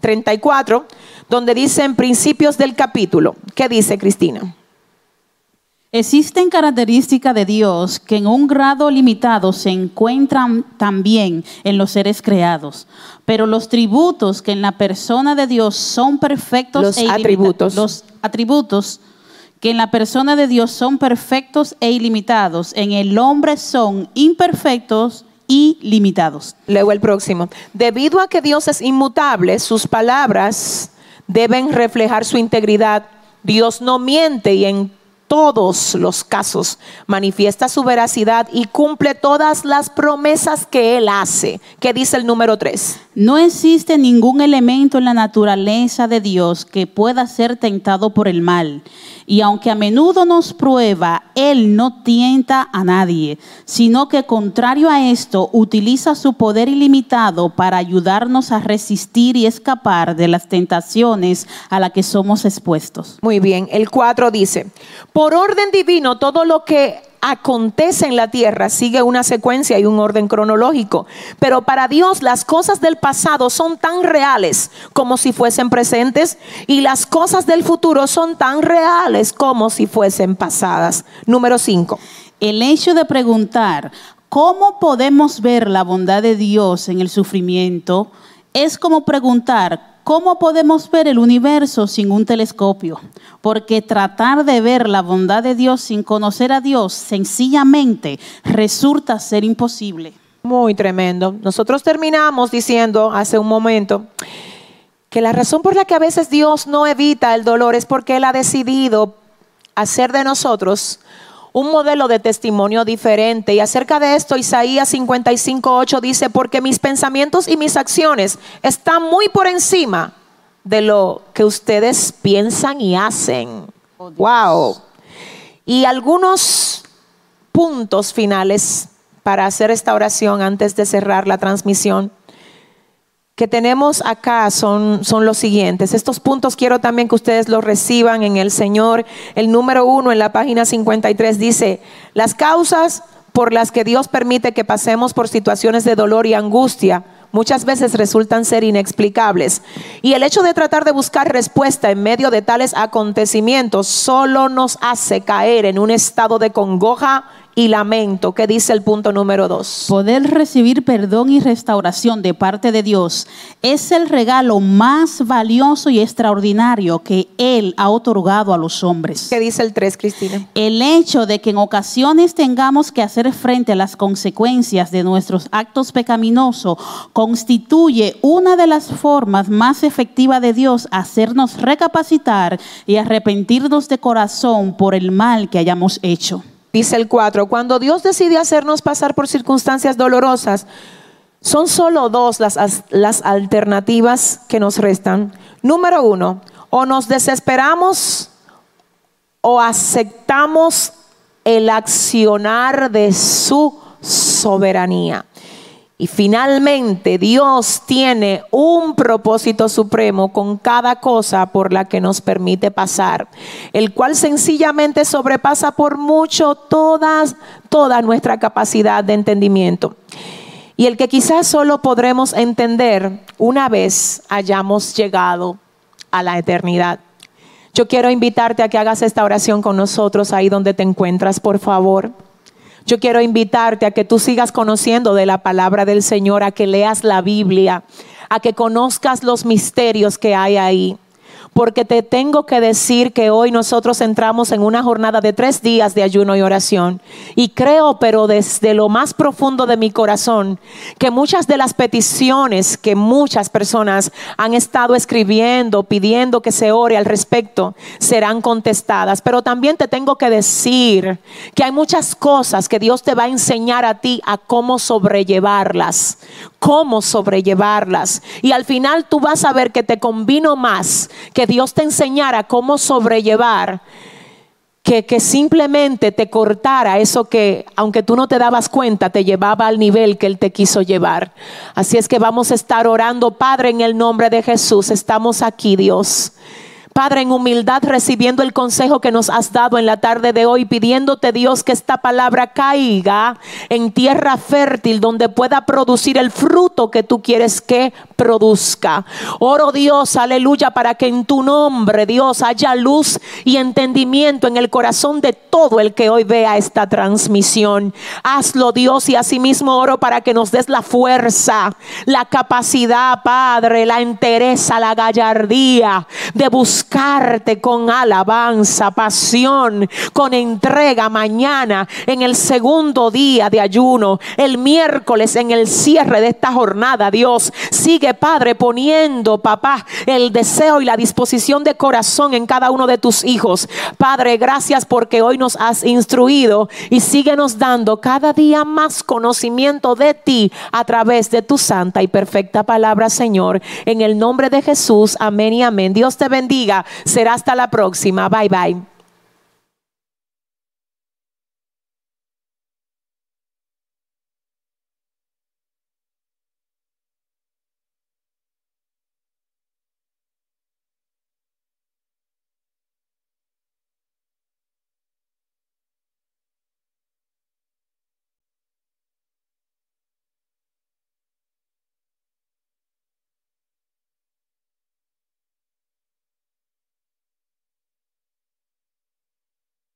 Speaker 1: 34, donde dicen principios del capítulo. ¿Qué dice Cristina?
Speaker 2: Existen características de Dios que en un grado limitado se encuentran también en los seres creados, pero los tributos que en la persona de Dios son perfectos
Speaker 1: Los
Speaker 2: e
Speaker 1: atributos.
Speaker 2: los atributos que en la persona de Dios son perfectos e ilimitados, en el hombre son imperfectos y limitados.
Speaker 1: Luego el próximo. Debido a que Dios es inmutable, sus palabras deben reflejar su integridad. Dios no miente y en todos los casos manifiesta su veracidad y cumple todas las promesas que Él hace. ¿Qué dice el número 3?
Speaker 2: No existe ningún elemento en la naturaleza de Dios que pueda ser tentado por el mal. Y aunque a menudo nos prueba, Él no tienta a nadie, sino que contrario a esto, utiliza su poder ilimitado para ayudarnos a resistir y escapar de las tentaciones a las que somos expuestos.
Speaker 1: Muy bien, el 4 dice, por orden divino todo lo que acontece en la tierra sigue una secuencia y un orden cronológico, pero para Dios las cosas del pasado son tan reales como si fuesen presentes y las cosas del futuro son tan reales como si fuesen pasadas. Número 5.
Speaker 2: El hecho de preguntar cómo podemos ver la bondad de Dios en el sufrimiento es como preguntar cómo podemos ver el universo sin un telescopio. Porque tratar de ver la bondad de Dios sin conocer a Dios sencillamente resulta ser imposible.
Speaker 1: Muy tremendo. Nosotros terminamos diciendo hace un momento que la razón por la que a veces Dios no evita el dolor es porque Él ha decidido hacer de nosotros un modelo de testimonio diferente. Y acerca de esto, Isaías 55.8 dice, porque mis pensamientos y mis acciones están muy por encima de lo que ustedes piensan y hacen. wow. Y algunos puntos finales para hacer esta oración antes de cerrar la transmisión que tenemos acá son, son los siguientes. Estos puntos quiero también que ustedes los reciban en el Señor. El número uno en la página 53 dice, las causas por las que Dios permite que pasemos por situaciones de dolor y angustia muchas veces resultan ser inexplicables. Y el hecho de tratar de buscar respuesta en medio de tales acontecimientos solo nos hace caer en un estado de congoja y lamento, que dice el punto número dos.
Speaker 2: Poder recibir perdón y restauración de parte de Dios es el regalo más valioso y extraordinario que Él ha otorgado a los hombres.
Speaker 1: ¿Qué dice el 3, Cristina?
Speaker 2: El hecho de que en ocasiones tengamos que hacer frente a las consecuencias de nuestros actos pecaminosos constituye una de las formas más efectivas de Dios hacernos recapacitar y arrepentirnos de corazón por el mal que hayamos hecho.
Speaker 1: Dice el 4, cuando Dios decide hacernos pasar por circunstancias dolorosas, son solo dos las, las alternativas que nos restan. Número uno, o nos desesperamos o aceptamos el accionar de su soberanía. Y finalmente Dios tiene un propósito supremo con cada cosa por la que nos permite pasar, el cual sencillamente sobrepasa por mucho todas, toda nuestra capacidad de entendimiento. Y el que quizás solo podremos entender una vez hayamos llegado a la eternidad. Yo quiero invitarte a que hagas esta oración con nosotros ahí donde te encuentras, por favor. Yo quiero invitarte a que tú sigas conociendo de la palabra del Señor, a que leas la Biblia, a que conozcas los misterios que hay ahí. Porque te tengo que decir que hoy nosotros entramos en una jornada de tres días de ayuno y oración. Y creo, pero desde lo más profundo de mi corazón, que muchas de las peticiones que muchas personas han estado escribiendo, pidiendo que se ore al respecto, serán contestadas. Pero también te tengo que decir que hay muchas cosas que Dios te va a enseñar a ti a cómo sobrellevarlas, cómo sobrellevarlas. Y al final tú vas a ver que te convino más que Dios te enseñara cómo sobrellevar. Que, que, simplemente te cortara eso que, aunque tú no te dabas cuenta, te llevaba al nivel que Él te quiso llevar. Así es que vamos a estar orando, Padre, en el nombre de Jesús. Estamos aquí, Dios. Padre, en humildad recibiendo el consejo que nos has dado en la tarde de hoy, pidiéndote Dios que esta palabra caiga en tierra fértil donde pueda producir el fruto que tú quieres que produzca. Oro Dios, aleluya, para que en tu nombre, Dios, haya luz y entendimiento en el corazón de todo el que hoy vea esta transmisión. Hazlo Dios y asimismo oro para que nos des la fuerza, la capacidad, Padre, la entereza, la gallardía de buscar buscarte con alabanza, pasión, con entrega mañana en el segundo día de ayuno, el miércoles en el cierre de esta jornada. Dios sigue, Padre, poniendo, papá, el deseo y la disposición de corazón en cada uno de tus hijos. Padre, gracias porque hoy nos has instruido y síguenos dando cada día más conocimiento de ti a través de tu santa y perfecta palabra, Señor. En el nombre de Jesús, amén y amén. Dios te Será hasta la próxima. Bye bye.